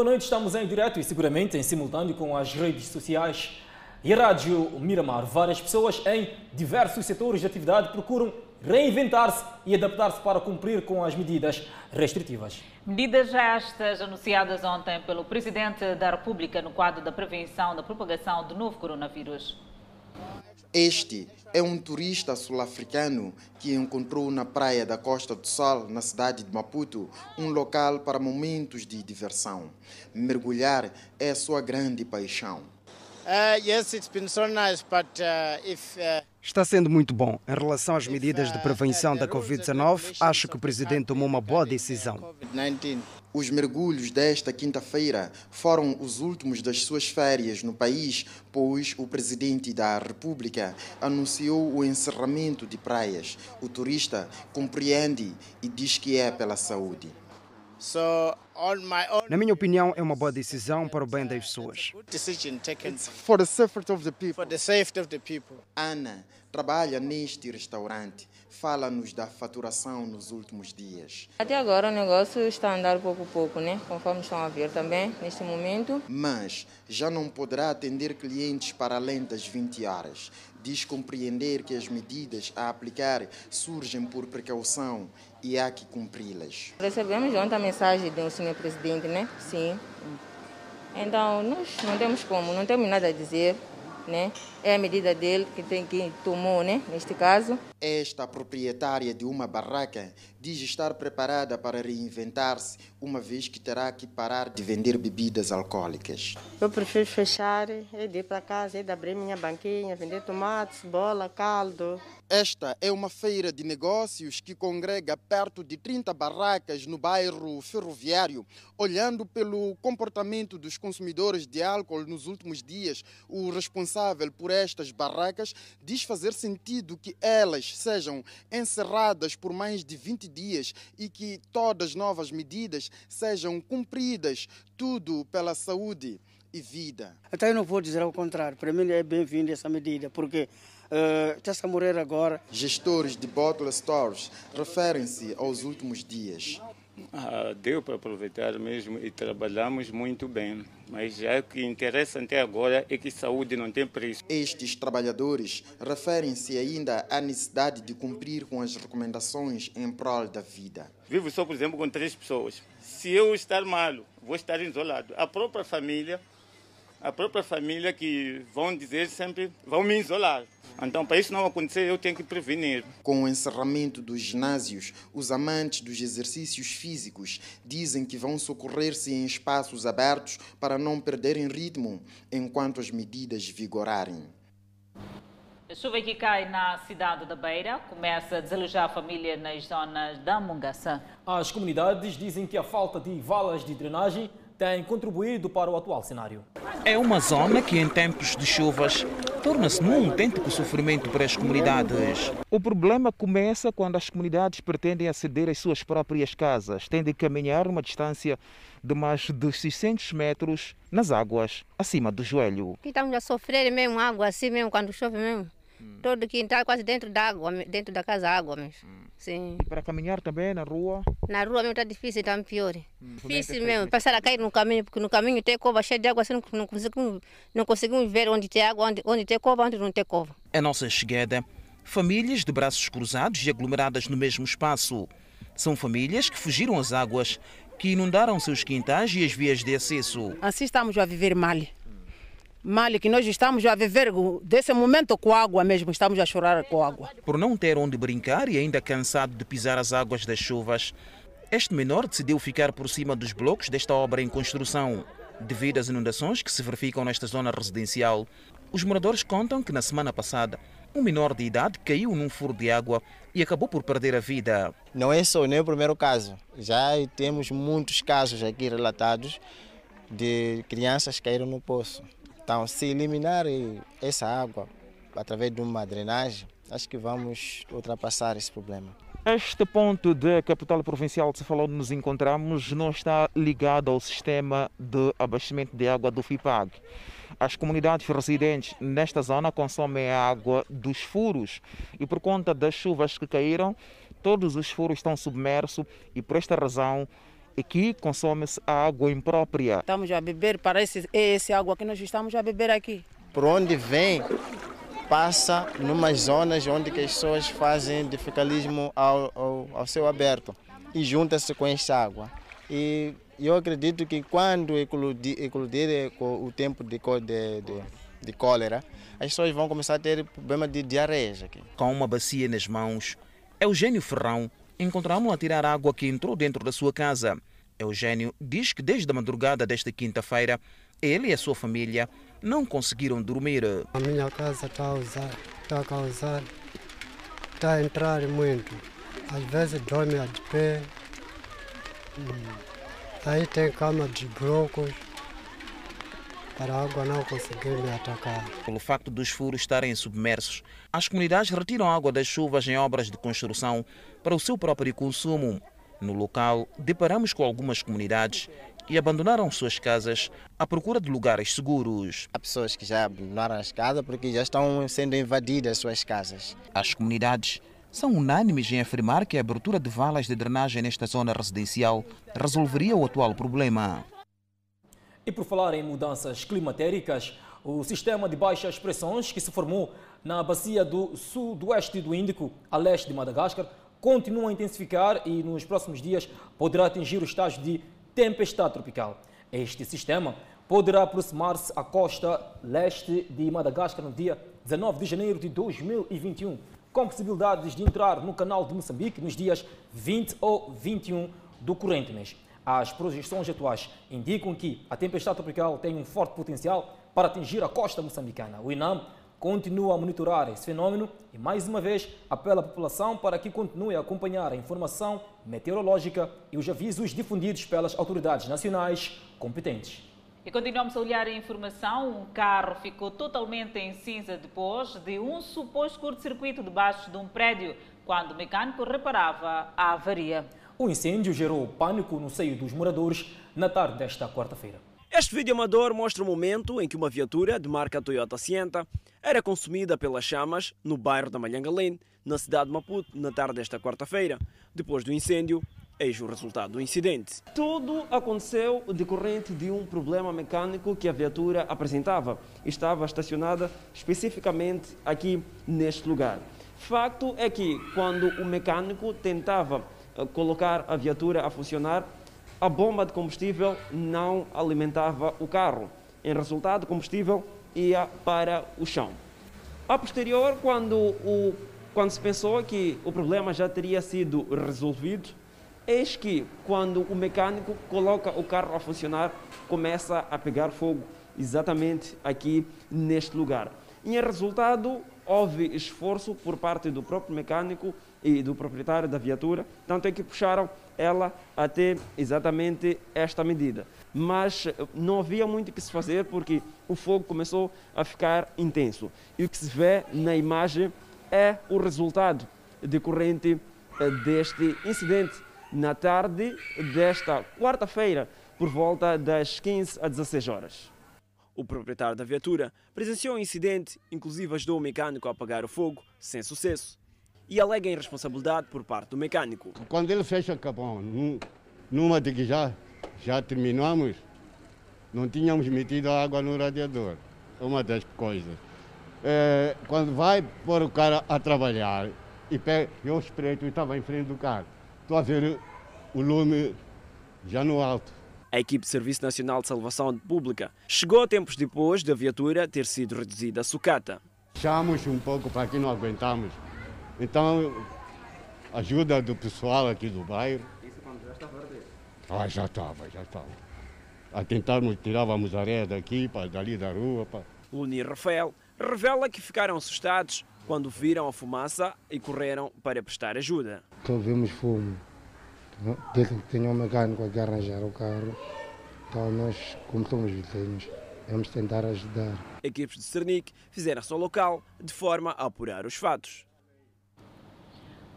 Boa noite, estamos em direto e seguramente em simultâneo com as redes sociais e a Rádio Miramar. Várias pessoas em diversos setores de atividade procuram reinventar-se e adaptar-se para cumprir com as medidas restritivas. Medidas estas anunciadas ontem pelo Presidente da República no quadro da prevenção da propagação do novo coronavírus. Este é um turista sul-africano que encontrou na praia da Costa do Sol, na cidade de Maputo, um local para momentos de diversão. Mergulhar é sua grande paixão. Uh, yes, it's been so nice, but uh, if uh... Está sendo muito bom. Em relação às medidas de prevenção da Covid-19, acho que o presidente tomou uma boa decisão. Os mergulhos desta quinta-feira foram os últimos das suas férias no país, pois o presidente da República anunciou o encerramento de praias. O turista compreende e diz que é pela saúde. Na minha opinião, é uma boa decisão para o bem das pessoas. Ana trabalha neste restaurante. Fala-nos da faturação nos últimos dias. Até agora o negócio está a andar pouco a pouco, né? Conforme estão a ver também neste momento. Mas já não poderá atender clientes para além das 20 horas. Diz compreender que as medidas a aplicar surgem por precaução e há que cumpri-las. Recebemos ontem a mensagem do senhor presidente, né? Sim. Então, nós não temos como, não temos nada a dizer né? É a medida dele que tem que tomou, né? Neste caso. Esta proprietária de uma barraca diz estar preparada para reinventar-se, uma vez que terá que parar de vender bebidas alcoólicas. Eu prefiro fechar e ir para casa, e abrir minha banquinha, vender tomates, bola, caldo. Esta é uma feira de negócios que congrega perto de 30 barracas no bairro ferroviário. Olhando pelo comportamento dos consumidores de álcool nos últimos dias, o responsável por estas barracas diz fazer sentido que elas sejam encerradas por mais de 20 dias e que todas as novas medidas sejam cumpridas, tudo pela saúde e vida. Até eu não vou dizer ao contrário, para mim é bem-vinda essa medida, porque uh, está-se a morrer agora. Gestores de bottle stores referem-se aos últimos dias. Ah, deu para aproveitar mesmo e trabalhamos muito bem. Mas já o que interessa até agora é que saúde não tem preço. Estes trabalhadores referem-se ainda à necessidade de cumprir com as recomendações em prol da vida. Vivo só, por exemplo, com três pessoas. Se eu estar mal, vou estar isolado. A própria família a própria família que vão dizer sempre, vão me isolar. Então, para isso não acontecer, eu tenho que prevenir. Com o encerramento dos ginásios, os amantes dos exercícios físicos dizem que vão socorrer-se em espaços abertos para não perderem ritmo enquanto as medidas vigorarem. A chuva que cai na cidade da Beira começa a desalojar a família nas zonas da Mungaça. As comunidades dizem que a falta de valas de drenagem tem contribuído para o atual cenário. É uma zona que, em tempos de chuvas, torna-se num autêntico sofrimento para as comunidades. O problema começa quando as comunidades pretendem aceder às suas próprias casas, têm de caminhar uma distância de mais de 600 metros nas águas, acima do joelho. Estamos a sofrer mesmo água assim mesmo, quando chove mesmo. Hum. Todo quintal quase dentro da água, dentro da casa água mesmo. Hum. Sim. E para caminhar também na rua? Na rua mesmo está difícil, está pior. Hum. Difícil é mesmo, passar a cair no caminho, porque no caminho tem cova cheia de água, assim não, não, conseguimos, não conseguimos ver onde tem água, onde, onde tem cova, onde não tem cova. A nossa chegada, famílias de braços cruzados e aglomeradas no mesmo espaço. São famílias que fugiram às águas, que inundaram seus quintais e as vias de acesso. Assim estamos a viver mal mal que nós estamos a viver desse momento com água mesmo, estamos a chorar com água. Por não ter onde brincar e ainda cansado de pisar as águas das chuvas, este menor decidiu ficar por cima dos blocos desta obra em construção. Devido às inundações que se verificam nesta zona residencial, os moradores contam que na semana passada um menor de idade caiu num furo de água e acabou por perder a vida. Não é só nem o primeiro caso, já temos muitos casos aqui relatados de crianças que caíram no poço. Então, se eliminar essa água através de uma drenagem, acho que vamos ultrapassar esse problema. Este ponto da capital provincial de se falou nos encontramos não está ligado ao sistema de abastecimento de água do FIPAG. As comunidades residentes nesta zona consomem a água dos furos e por conta das chuvas que caíram, todos os furos estão submersos e por esta razão Aqui consome-se a água imprópria. Estamos a beber, parece é essa água que nós estamos a beber aqui. Por onde vem, passa numas zonas onde que as pessoas fazem de fecalismo ao, ao, ao céu aberto e junta-se com essa água. E eu acredito que quando eclodir, eclodir o tempo de, de, de, de cólera, as pessoas vão começar a ter problema de diarreia aqui. Com uma bacia nas mãos, Eugênio Ferrão encontramos-lo a tirar água que entrou dentro da sua casa. Eugênio diz que desde a madrugada desta quinta-feira, ele e a sua família não conseguiram dormir. A minha casa está a usar, está a causar, está a entrar muito. Às vezes dorme de pé. Aí tem cama de blocos para a água não conseguir me atacar. Pelo facto dos furos estarem submersos, as comunidades retiram água das chuvas em obras de construção para o seu próprio consumo. No local, deparamos com algumas comunidades e abandonaram suas casas à procura de lugares seguros. Há pessoas que já abandonaram as casas porque já estão sendo invadidas suas casas. As comunidades são unânimes em afirmar que a abertura de valas de drenagem nesta zona residencial resolveria o atual problema. E por falar em mudanças climatéricas, o sistema de baixas pressões que se formou na bacia do sudoeste do Índico, a leste de Madagascar, continua a intensificar e nos próximos dias poderá atingir o estágio de tempestade tropical. Este sistema poderá aproximar-se à costa leste de Madagascar no dia 19 de janeiro de 2021, com possibilidades de entrar no canal de Moçambique nos dias 20 ou 21 do corrente mês. As projeções atuais indicam que a tempestade tropical tem um forte potencial para atingir a costa moçambicana. O INAM continua a monitorar esse fenômeno e, mais uma vez, apela à população para que continue a acompanhar a informação meteorológica e os avisos difundidos pelas autoridades nacionais competentes. E continuamos a olhar a informação. Um carro ficou totalmente em cinza depois de um suposto curto-circuito debaixo de um prédio, quando o mecânico reparava a avaria. O incêndio gerou pânico no seio dos moradores na tarde desta quarta-feira. Este vídeo amador mostra o momento em que uma viatura de marca Toyota Sienta era consumida pelas chamas no bairro da Malhangalém, na cidade de Maputo, na tarde desta quarta-feira. Depois do incêndio, eis o resultado do incidente. Tudo aconteceu decorrente de um problema mecânico que a viatura apresentava. Estava estacionada especificamente aqui neste lugar. Facto é que quando o mecânico tentava colocar a viatura a funcionar, a bomba de combustível não alimentava o carro. Em resultado, o combustível ia para o chão. A posterior, quando, o, quando se pensou que o problema já teria sido resolvido, eis que quando o mecânico coloca o carro a funcionar, começa a pegar fogo exatamente aqui neste lugar. E em resultado, houve esforço por parte do próprio mecânico e do proprietário da viatura, tanto é que puxaram ela até exatamente esta medida. Mas eh, não havia muito o que se fazer porque o fogo começou a ficar intenso. E o que se vê na imagem é o resultado decorrente eh, deste incidente na tarde desta quarta-feira, por volta das 15 às 16 horas. O proprietário da viatura presenciou o incidente, inclusive ajudou o mecânico a apagar o fogo, sem sucesso e alega irresponsabilidade por parte do mecânico. Quando ele fecha o capão, numa de que já, já terminamos, não tínhamos metido água no radiador. Uma das coisas. É, quando vai pôr o cara a trabalhar, e pega, eu espreito e estava em frente do carro. Estou a ver o lume já no alto. A equipe de Serviço Nacional de Salvação Pública chegou tempos depois da viatura ter sido reduzida a sucata. Chamamos um pouco para que não aguentamos. Então, ajuda do pessoal aqui do bairro. Isso quando já estava arder? Ah, já estava, já estava. A tentarmos, tirávamos areia daqui, para dali da rua. Para... Luni Rafael revela que ficaram assustados quando viram a fumaça e correram para prestar ajuda. Então vimos fumo. Tinha um mecânico aqui a arranjar o carro. Então nós, como somos vizinhos, vamos tentar ajudar. Equipes de Cernic fizeram-se ao local de forma a apurar os fatos.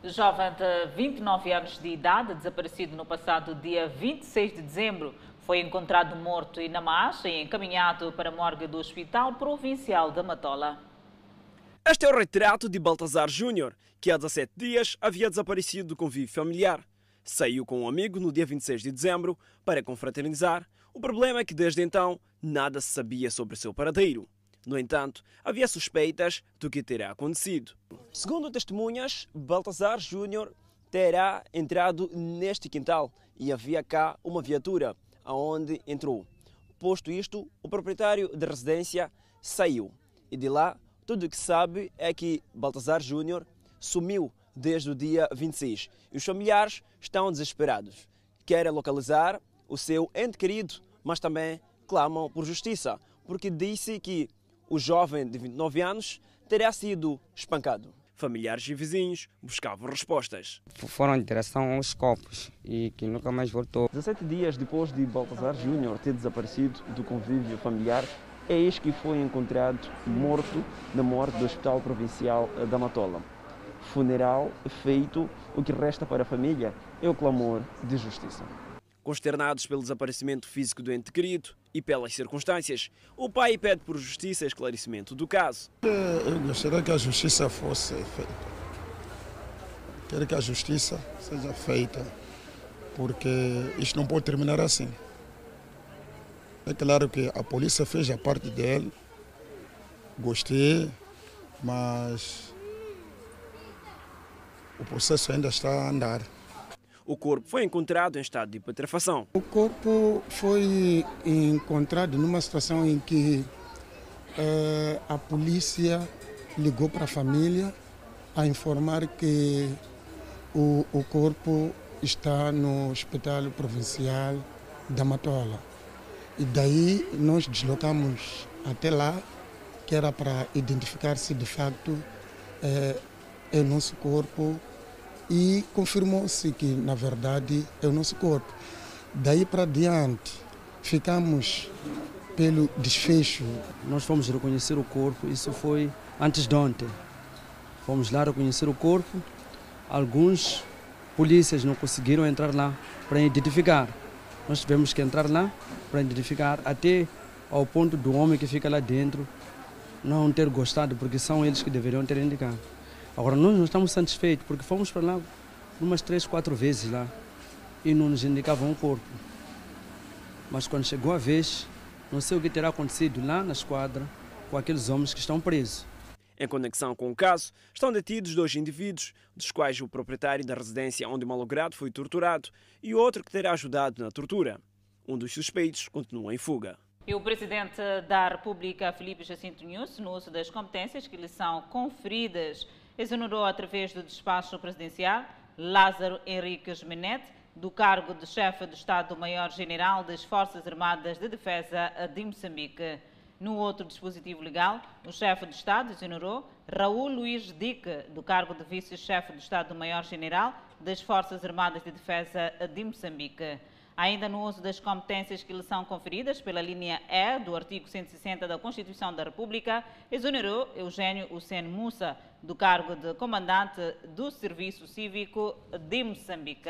Jovem de 29 anos de idade, desaparecido no passado dia 26 de dezembro, foi encontrado morto em Namaz e encaminhado para a morgue do Hospital Provincial da Matola. Este é o retrato de Baltazar Júnior, que há 17 dias havia desaparecido do convívio familiar. Saiu com um amigo no dia 26 de dezembro para confraternizar. O problema é que desde então nada se sabia sobre seu paradeiro. No entanto, havia suspeitas do que terá acontecido. Segundo testemunhas, Baltazar Júnior terá entrado neste quintal e havia cá uma viatura aonde entrou. Posto isto, o proprietário da residência saiu e de lá tudo o que sabe é que Baltazar Júnior sumiu desde o dia 26 e os familiares estão desesperados. Querem localizar o seu ente querido, mas também clamam por justiça, porque disse que o jovem de 29 anos teria sido espancado. Familiares e vizinhos buscavam respostas. Foram em direção aos copos e que nunca mais voltou. 17 dias depois de Baltazar Júnior ter desaparecido do convívio familiar, é este que foi encontrado morto na morte do Hospital Provincial da Matola. Funeral feito, o que resta para a família é o clamor de justiça. Consternados pelo desaparecimento físico do ente querido e pelas circunstâncias, o pai pede por justiça esclarecimento do caso. Eu gostaria que a justiça fosse feita. Quero que a justiça seja feita, porque isto não pode terminar assim. É claro que a polícia fez a parte dele, gostei, mas o processo ainda está a andar. O corpo foi encontrado em estado de putrefação. O corpo foi encontrado numa situação em que eh, a polícia ligou para a família a informar que o, o corpo está no Hospital Provincial da Matola. E daí nós deslocamos até lá, que era para identificar se de facto é, é o nosso corpo e confirmou-se que, na verdade, é o nosso corpo. Daí para diante, ficamos pelo desfecho. Nós fomos reconhecer o corpo, isso foi antes de ontem. Fomos lá reconhecer o corpo. Alguns polícias não conseguiram entrar lá para identificar. Nós tivemos que entrar lá para identificar até ao ponto do homem que fica lá dentro não ter gostado, porque são eles que deveriam ter indicado. Agora, nós não estamos satisfeitos, porque fomos para lá umas três, quatro vezes lá e não nos indicavam o corpo. Mas quando chegou a vez, não sei o que terá acontecido lá na esquadra com aqueles homens que estão presos. Em conexão com o caso, estão detidos dois indivíduos, dos quais o proprietário da residência onde o malogrado foi torturado e outro que terá ajudado na tortura. Um dos suspeitos continua em fuga. E o presidente da República, Felipe Jacinto Nunes, no uso das competências que lhe são conferidas, exonerou através do despacho presidencial Lázaro Henriques Menete do cargo de chefe do Estado-Maior-General das Forças Armadas de Defesa de Moçambique. No outro dispositivo legal, o chefe de Estado exonerou Raul Luiz Dique do cargo de vice-chefe do Estado-Maior-General das Forças Armadas de Defesa de Moçambique. Ainda no uso das competências que lhe são conferidas pela linha E do artigo 160 da Constituição da República, exonerou Eugênio Hussein Moussa do cargo de comandante do Serviço Cívico de Moçambique.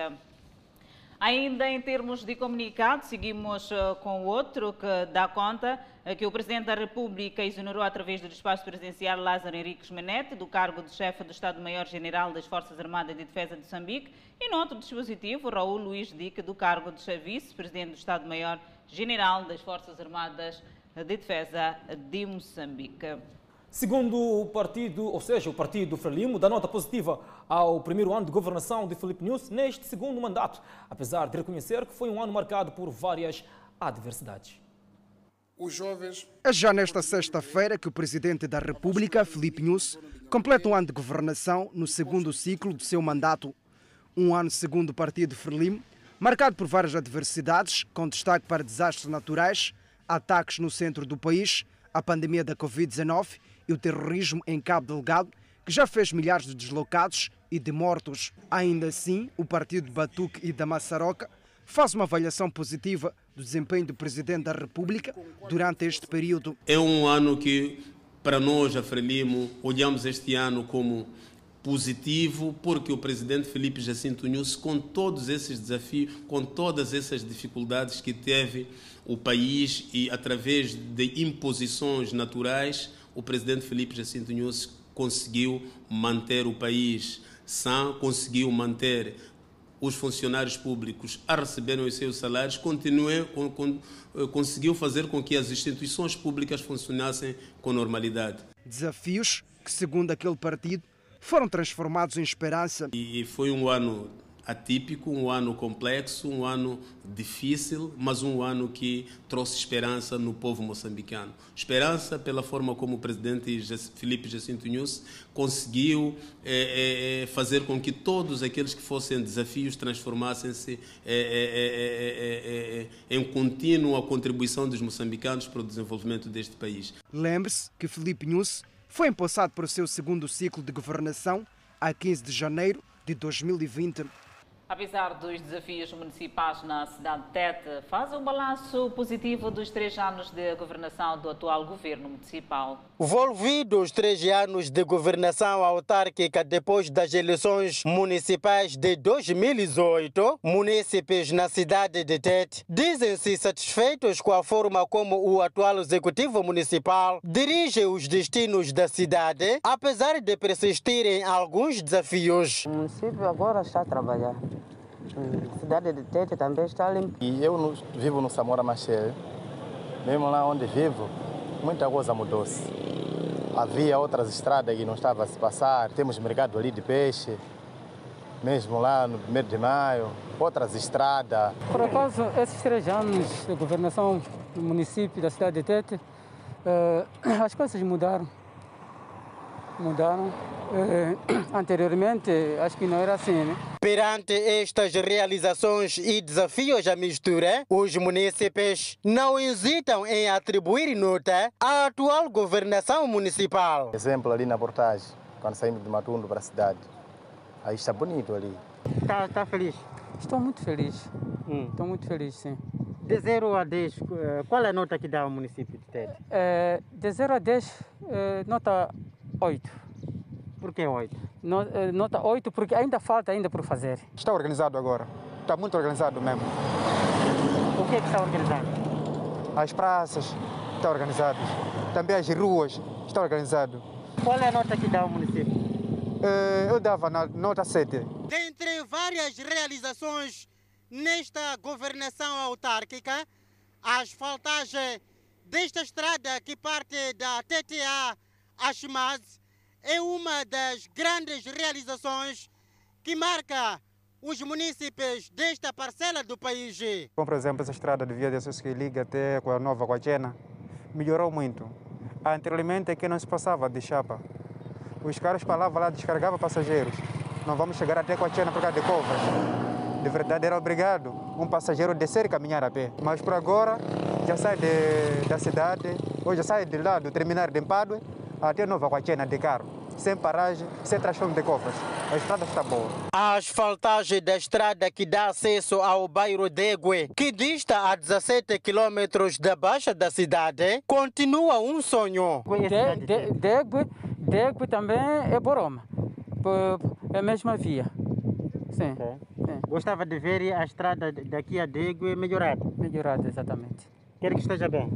Ainda em termos de comunicado, seguimos com outro que dá conta que o Presidente da República exonerou através do despacho presidencial Lázaro Henriques Menete do cargo de chefe do Estado-Maior-General das Forças Armadas de Defesa de Moçambique e no outro dispositivo Raul Luiz Dique do cargo de vice-presidente do Estado-Maior-General das Forças Armadas de Defesa de Moçambique. Segundo o partido, ou seja, o partido Frelimo, dá nota positiva ao primeiro ano de governação de Felipe News neste segundo mandato, apesar de reconhecer que foi um ano marcado por várias adversidades. Os jovens. É já nesta sexta-feira que o presidente da República, Felipe News, completa um ano de governação no segundo ciclo do seu mandato. Um ano, segundo o partido Frelimo, marcado por várias adversidades, com destaque para desastres naturais, ataques no centro do país, a pandemia da Covid-19 e o terrorismo em Cabo Delgado, que já fez milhares de deslocados e de mortos. Ainda assim, o partido Batuque e da Massaroca faz uma avaliação positiva do desempenho do Presidente da República durante este período. É um ano que, para nós, a Frelimo, olhamos este ano como positivo, porque o Presidente Felipe Jacinto Nunes, com todos esses desafios, com todas essas dificuldades que teve o país e através de imposições naturais, o presidente Felipe Jacinto Nunes conseguiu manter o país sã, conseguiu manter os funcionários públicos a receberem os seus salários, continuou, eh, conseguiu fazer com que as instituições públicas funcionassem com normalidade. Desafios que, segundo aquele partido, foram transformados em esperança. E foi um ano atípico, um ano complexo, um ano difícil, mas um ano que trouxe esperança no povo moçambicano. Esperança pela forma como o presidente Felipe Jacinto Nunes conseguiu é, é, fazer com que todos aqueles que fossem desafios transformassem-se é, em contínua contribuição dos moçambicanos para o desenvolvimento deste país. Lembre-se que Felipe Nunes foi empossado para o seu segundo ciclo de governação a 15 de janeiro de 2020. Apesar dos desafios municipais na cidade de Tete, faz um balanço positivo dos três anos de governação do atual governo municipal. Volvidos três anos de governação autárquica depois das eleições municipais de 2018, munícipes na cidade de Tete dizem-se satisfeitos com a forma como o atual executivo municipal dirige os destinos da cidade, apesar de persistirem alguns desafios. O município agora está a trabalhar cidade de Tete também está limpa. E eu no, vivo no Samora Machel, mesmo lá onde vivo, muita coisa mudou-se. Havia outras estradas que não estavam a se passar, temos mercado ali de peixe, mesmo lá no 1 de maio, outras estradas. Por acaso, esses três anos de governação do município da cidade de Tete, uh, as coisas mudaram. Mudaram. Uh, anteriormente, acho que não era assim, né? Perante estas realizações e desafios à mistura, os munícipes não hesitam em atribuir nota à atual governação municipal. Exemplo ali na portagem, quando saímos de Matundo para a cidade. Aí está bonito ali. Está tá feliz? Estou muito feliz. Hum. Estou muito feliz, sim. De 0 a 10, eh, qual é a nota que dá ao município de Tete? É, de 0 a 10, é, nota 8. Por que 8? Eh, nota 8 porque ainda falta ainda por fazer. Está organizado agora. Está muito organizado mesmo. O que é que está organizado? As praças estão organizadas. Também as ruas estão organizadas. Qual é a nota que dá ao município? Eh, eu dava na nota 7. Dentre várias realizações nesta governação autárquica, a asfaltagem desta estrada que parte da TTA a Chimaz é uma das grandes realizações que marca os municípios desta parcela do país. Como, por exemplo, essa estrada de Via de Sus que liga até com a Nova Guachena melhorou muito. Anteriormente aqui não se passava de chapa. Os caras falavam lá, descargavam passageiros. Não vamos chegar até Guachena por causa de covas. De verdade era obrigado um passageiro descer e caminhar a pé. Mas por agora já sai de, da cidade, ou já sai de lá do terminal de Empadue até Nova Guachena de carro, sem paragem, sem transformo de cofres. A estrada está boa. A asfaltagem da estrada que dá acesso ao bairro Degue, que dista a 17 quilômetros da baixa da cidade, continua um sonho. De, de, Degue, Degue também é Boroma, é a mesma via. Sim. Okay. Sim. Gostava de ver a estrada daqui a Degue melhorada? Melhorada, exatamente. Quer que esteja bem?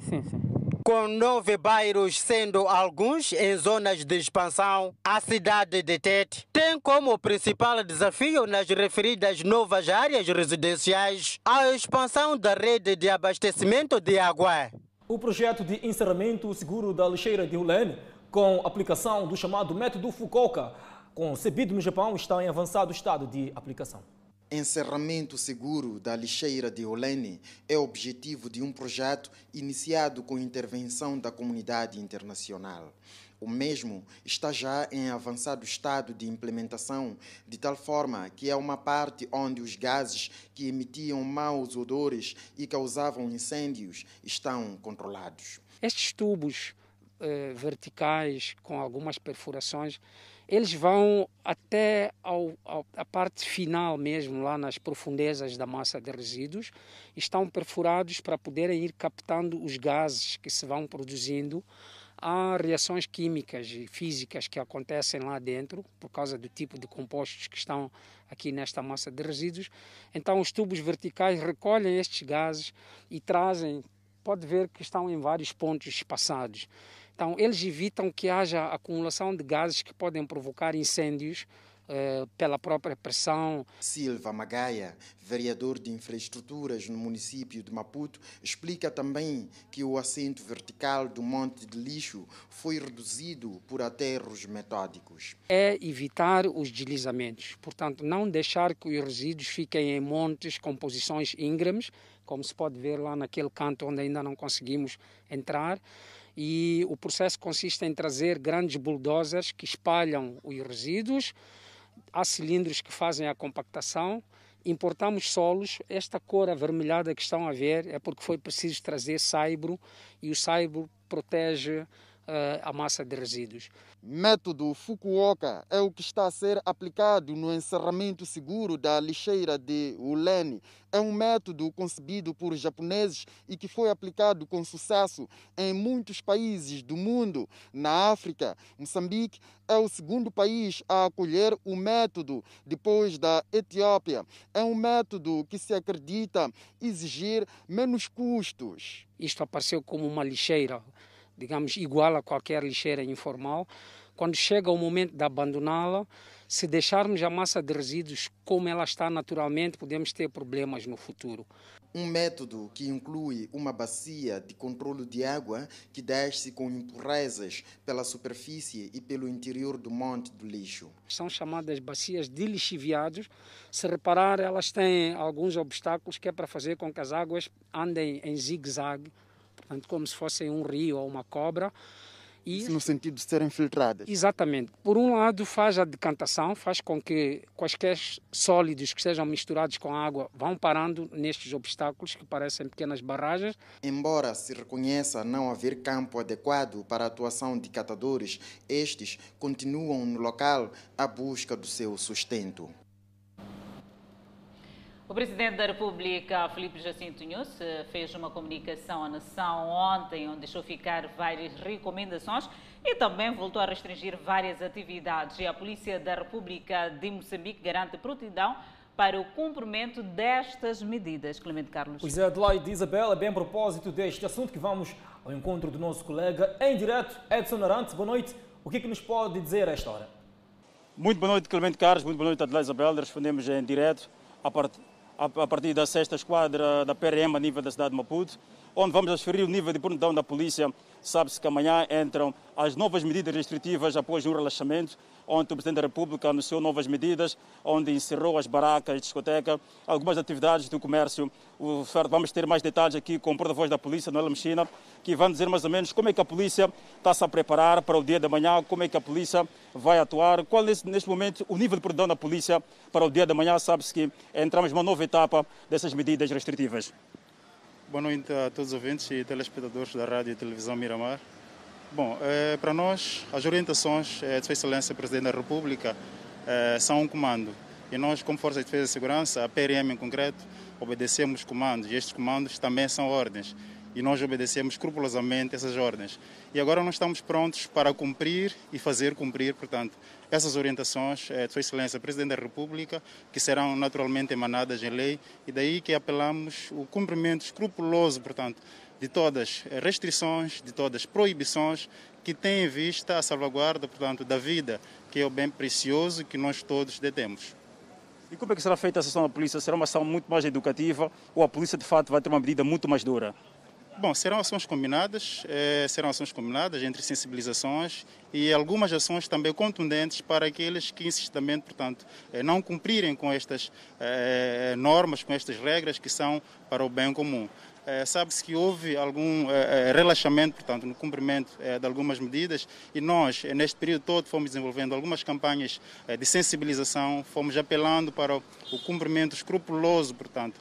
Sim, sim. Com nove bairros, sendo alguns em zonas de expansão, a cidade de Tete tem como principal desafio nas referidas novas áreas residenciais a expansão da rede de abastecimento de água. O projeto de encerramento seguro da lixeira de Hulene, com aplicação do chamado método Fukuoka, concebido no Japão, está em avançado estado de aplicação. Encerramento seguro da lixeira de Olene é objetivo de um projeto iniciado com intervenção da comunidade internacional. O mesmo está já em avançado estado de implementação, de tal forma que é uma parte onde os gases que emitiam maus odores e causavam incêndios estão controlados. Estes tubos eh, verticais com algumas perfurações eles vão até ao, ao, a parte final mesmo, lá nas profundezas da massa de resíduos, estão perfurados para poderem ir captando os gases que se vão produzindo. Há reações químicas e físicas que acontecem lá dentro por causa do tipo de compostos que estão aqui nesta massa de resíduos. Então, os tubos verticais recolhem estes gases e trazem, pode ver que estão em vários pontos espaçados. Então, eles evitam que haja acumulação de gases que podem provocar incêndios eh, pela própria pressão. Silva Magaia, vereador de infraestruturas no município de Maputo, explica também que o assento vertical do monte de lixo foi reduzido por aterros metódicos. É evitar os deslizamentos, portanto, não deixar que os resíduos fiquem em montes com posições íngremes, como se pode ver lá naquele canto onde ainda não conseguimos entrar e o processo consiste em trazer grandes bulldozers que espalham os resíduos há cilindros que fazem a compactação, importamos solos. Esta cor avermelhada que estão a ver é porque foi preciso trazer saibro e o saibro protege a massa de resíduos. Método Fukuoka é o que está a ser aplicado no encerramento seguro da lixeira de Ulene. É um método concebido por japoneses e que foi aplicado com sucesso em muitos países do mundo. Na África, Moçambique é o segundo país a acolher o método depois da Etiópia. É um método que se acredita exigir menos custos. Isto apareceu como uma lixeira digamos, igual a qualquer lixeira informal. Quando chega o momento de abandoná-la, se deixarmos a massa de resíduos como ela está naturalmente, podemos ter problemas no futuro. Um método que inclui uma bacia de controle de água que desce com impurezas pela superfície e pelo interior do monte do lixo. São chamadas bacias de lixiviados. Se reparar, elas têm alguns obstáculos que é para fazer com que as águas andem em zigue-zague portanto, como se fossem um rio ou uma cobra. E, Isso no sentido de serem filtradas? Exatamente. Por um lado, faz a decantação, faz com que quaisquer sólidos que sejam misturados com água vão parando nestes obstáculos que parecem pequenas barragens. Embora se reconheça não haver campo adequado para a atuação de catadores, estes continuam no local à busca do seu sustento. O presidente da República, Felipe Jacinto Nunes, fez uma comunicação à nação ontem, onde deixou ficar várias recomendações e também voltou a restringir várias atividades. E a Polícia da República de Moçambique garante prontidão para o cumprimento destas medidas. Clemente Carlos. Pois é, Adelaide Isabel, é bem a propósito deste assunto que vamos ao encontro do nosso colega em direto, Edson Arantes. Boa noite. O que, é que nos pode dizer a esta hora? Muito boa noite, Clemente Carlos. Muito boa noite, Adelaide Isabel. Respondemos em direto a partir a partir da sexta esquadra da PRM a nível da cidade de Maputo, onde vamos aferir o nível de prontidão da polícia. Sabe-se que amanhã entram as novas medidas restritivas após um relaxamento, onde o Presidente da República anunciou novas medidas, onde encerrou as barracas, discoteca, algumas atividades do comércio. Vamos ter mais detalhes aqui com o porta-voz da polícia, Noel Mexina, que vai dizer mais ou menos como é que a polícia está-se a preparar para o dia de amanhã, como é que a polícia vai atuar, qual é neste momento o nível de prontidão da polícia para o dia de amanhã. Sabe-se que entramos numa nova etapa dessas medidas restritivas. Boa noite a todos os ouvintes e telespectadores da Rádio e Televisão Miramar. Bom, é, para nós, as orientações é, de Sua Excelência Presidente da República é, são um comando. E nós, como Força de Defesa e Segurança, a PRM em concreto, obedecemos comandos. E estes comandos também são ordens. E nós obedecemos escrupulosamente essas ordens. E agora nós estamos prontos para cumprir e fazer cumprir, portanto, essas orientações de Sua Excelência Presidente da República, que serão naturalmente emanadas em lei. E daí que apelamos o cumprimento escrupuloso, portanto, de todas as restrições, de todas as proibições que têm em vista a salvaguarda, portanto, da vida, que é o bem precioso que nós todos detemos. E como é que será feita a ação da polícia? Será uma ação muito mais educativa ou a polícia de fato vai ter uma medida muito mais dura? Bom, serão ações combinadas, eh, serão ações combinadas entre sensibilizações e algumas ações também contundentes para aqueles que insistidamente, portanto, eh, não cumprirem com estas eh, normas, com estas regras que são para o bem comum. É, Sabe-se que houve algum é, relaxamento, portanto, no cumprimento é, de algumas medidas e nós, neste período todo, fomos desenvolvendo algumas campanhas de sensibilização, fomos apelando para o cumprimento escrupuloso, portanto,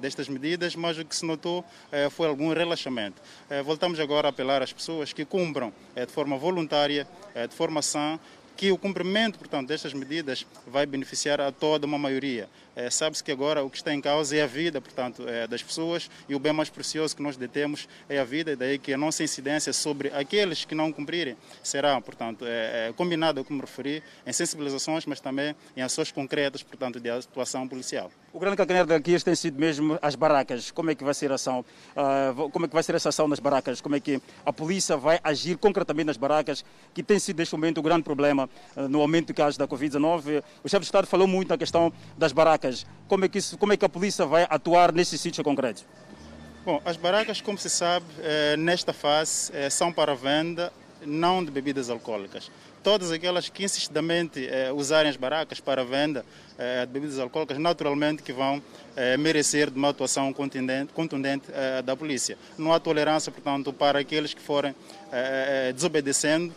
destas medidas, mas o que se notou foi algum relaxamento. Voltamos agora a apelar às pessoas que cumpram de forma voluntária, de forma sã, que o cumprimento, portanto, destas medidas vai beneficiar a toda uma maioria. É, Sabe-se que agora o que está em causa é a vida, portanto, é, das pessoas e o bem mais precioso que nós detemos é a vida, daí que a nossa incidência sobre aqueles que não cumprirem será, portanto, é, é, combinada, como referi, em sensibilizações, mas também em ações concretas, portanto, de atuação policial. O grande calcanhar daqui tem sido mesmo as barracas. Como é que vai ser a ação? Uh, como é que vai ser essa ação nas barracas? Como é que a polícia vai agir concretamente nas barracas, que tem sido neste momento o grande problema uh, no aumento de casos da Covid-19? O chefe de Estado falou muito na questão das barracas. Como é que, isso, como é que a polícia vai atuar nesses sítios concretos? Bom, as barracas, como se sabe, eh, nesta fase eh, são para venda não de bebidas alcoólicas. Todas aquelas que insistidamente eh, usarem as barracas para venda eh, de bebidas alcoólicas, naturalmente que vão eh, merecer de uma atuação contundente, contundente eh, da polícia. Não há tolerância, portanto, para aqueles que forem eh, eh, desobedecendo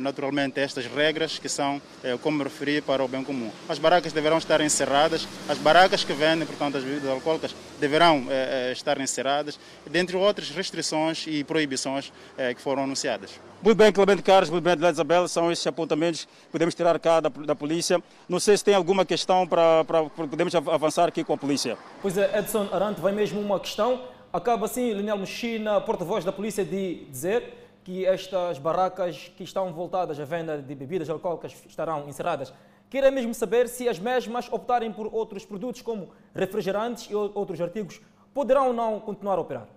naturalmente estas regras que são, eh, como me referi, para o bem comum. As barracas deverão estar encerradas, as barracas que vendem, portanto, as bebidas alcoólicas deverão eh, estar encerradas, dentre outras restrições e proibições que foram anunciadas. Muito bem, Clemente Carlos, muito bem, Isabel, são esses apontamentos que podemos tirar cá da, da, polícia. Não sei se tem alguma questão para, para podemos avançar aqui com a polícia. Pois é, Edson Arante, vai mesmo uma questão. Acaba assim, Linial Mochina, porta-voz da polícia, de dizer que estas barracas que estão voltadas à venda de bebidas alcoólicas estarão encerradas. Queria mesmo saber se as mesmas optarem por outros produtos como refrigerantes e outros artigos, poderão ou não continuar a operar?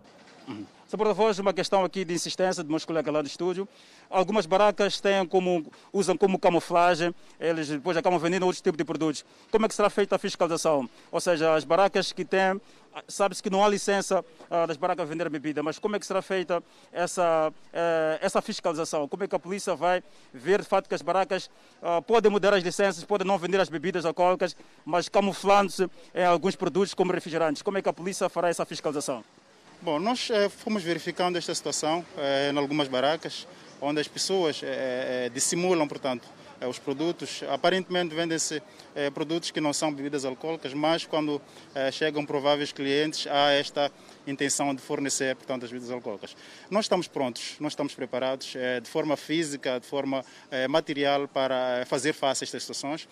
Sr. Porta-Voz, uma questão aqui de insistência de meus colegas lá do estúdio. Algumas barracas têm como, usam como camuflagem, eles depois acabam vendendo outros tipos de produtos. Como é que será feita a fiscalização? Ou seja, as barracas que têm, sabe-se que não há licença uh, das barracas vender bebida, mas como é que será feita essa, uh, essa fiscalização? Como é que a polícia vai ver de fato que as barracas uh, podem mudar as licenças, podem não vender as bebidas alcoólicas, mas camuflando-se em alguns produtos como refrigerantes? Como é que a polícia fará essa fiscalização? Bom, nós eh, fomos verificando esta situação eh, em algumas barracas, onde as pessoas eh dissimulam, portanto, os produtos. Aparentemente vendem-se produtos que não são bebidas alcoólicas, mas quando chegam prováveis clientes, há esta intenção de fornecer, portanto, as bebidas alcoólicas. Nós estamos prontos, nós estamos preparados de forma física, de forma material para fazer face a estas situações.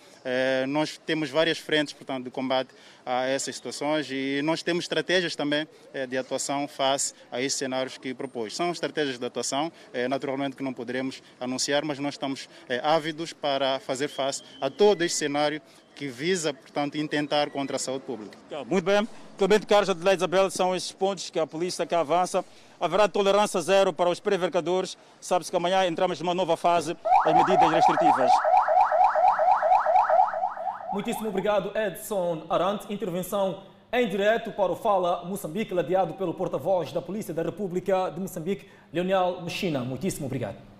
Nós temos várias frentes, portanto, de combate a essas situações e nós temos estratégias também eh, de atuação face a esses cenários que propôs. São estratégias de atuação, eh, naturalmente que não poderemos anunciar, mas nós estamos eh, ávidos para fazer face a todo este cenário que visa, portanto, intentar contra a saúde pública. Muito bem. Clemente Carlos de Isabel são esses pontos que a polícia que avança. Haverá tolerância zero para os prevaricadores. Sabe-se que amanhã entramos numa nova fase das medidas restritivas. Muitíssimo obrigado, Edson Arante. Intervenção em direto para o Fala Moçambique, ladeado pelo porta-voz da Polícia da República de Moçambique, Leonel Mechina. Muitíssimo obrigado.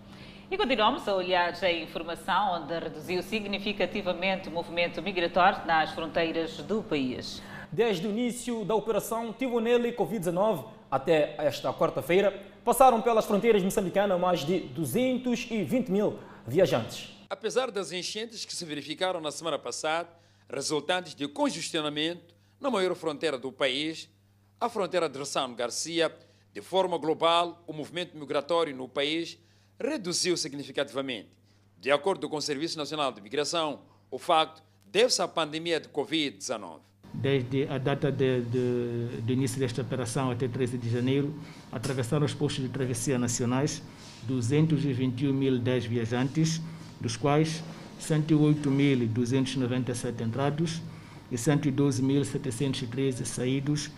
E continuamos a olhar a informação onde reduziu significativamente o movimento migratório nas fronteiras do país. Desde o início da operação Tivonelli Covid-19 até esta quarta-feira, passaram pelas fronteiras moçambicanas mais de 220 mil viajantes. Apesar das enchentes que se verificaram na semana passada, resultantes de congestionamento na maior fronteira do país, a fronteira de Ressano Garcia, de forma global, o movimento migratório no país reduziu significativamente. De acordo com o Serviço Nacional de Migração, o facto deve-se à pandemia de Covid-19. Desde a data de, de, de, início desta operação até 13 de janeiro, atravessaram os postos de travessia nacionais 221.010 viajantes, dos quais 108.297 entrados e 112.713 saídos,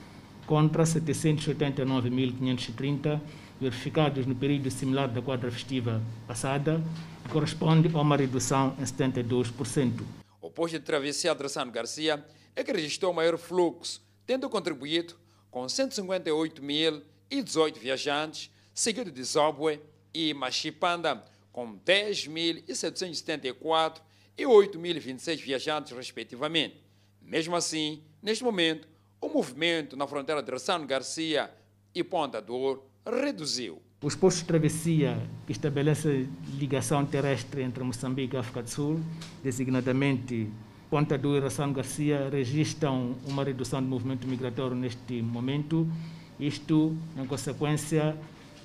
contra 789.530 verificados no período similar da quadra festiva passada, que corresponde a uma redução em 72%. O posto de travessia Adressano Garcia é que registrou maior fluxo, tendo contribuído com 158.018 viajantes, seguido de Zobwe e Machipanda, com 10.774 e 8.026 viajantes, respectivamente. Mesmo assim, neste momento, o movimento na fronteira de Ressano Garcia e Ponta do Ouro reduziu. Os postos de travessia que estabelecem ligação terrestre entre Moçambique e África do Sul, designadamente Ponta do e Ressano Garcia, registram uma redução do movimento migratório neste momento, isto em consequência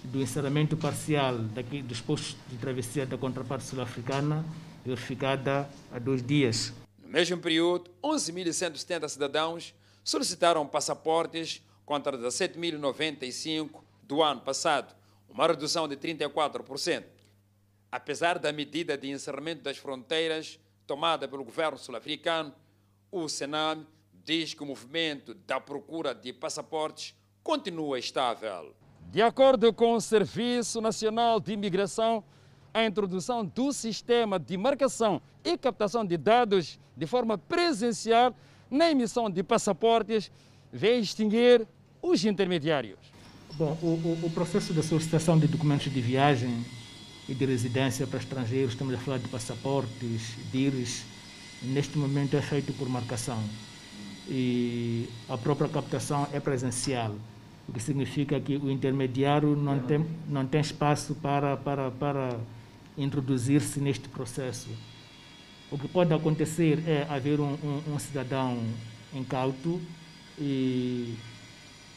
do encerramento parcial daqui, dos postos de travessia da contraparte sul-africana, verificada há dois dias. No mesmo período, 11.170 cidadãos solicitaram passaportes contra 17.095 do ano passado, uma redução de 34%. Apesar da medida de encerramento das fronteiras tomada pelo governo sul-africano, o Senam diz que o movimento da procura de passaportes continua estável. De acordo com o Serviço Nacional de Imigração, a introdução do sistema de marcação e captação de dados de forma presencial na emissão de passaportes vai extinguir os intermediários. Bom, o, o, processo de solicitação de documentos de viagem e de residência para estrangeiros, estamos a falar de passaportes, DIRs, neste momento é feito por marcação. E a própria captação é presencial, o que significa que o intermediário não tem, não tem espaço para, para, para introduzir-se neste processo. O que pode acontecer é haver um, um, um cidadão incauto e,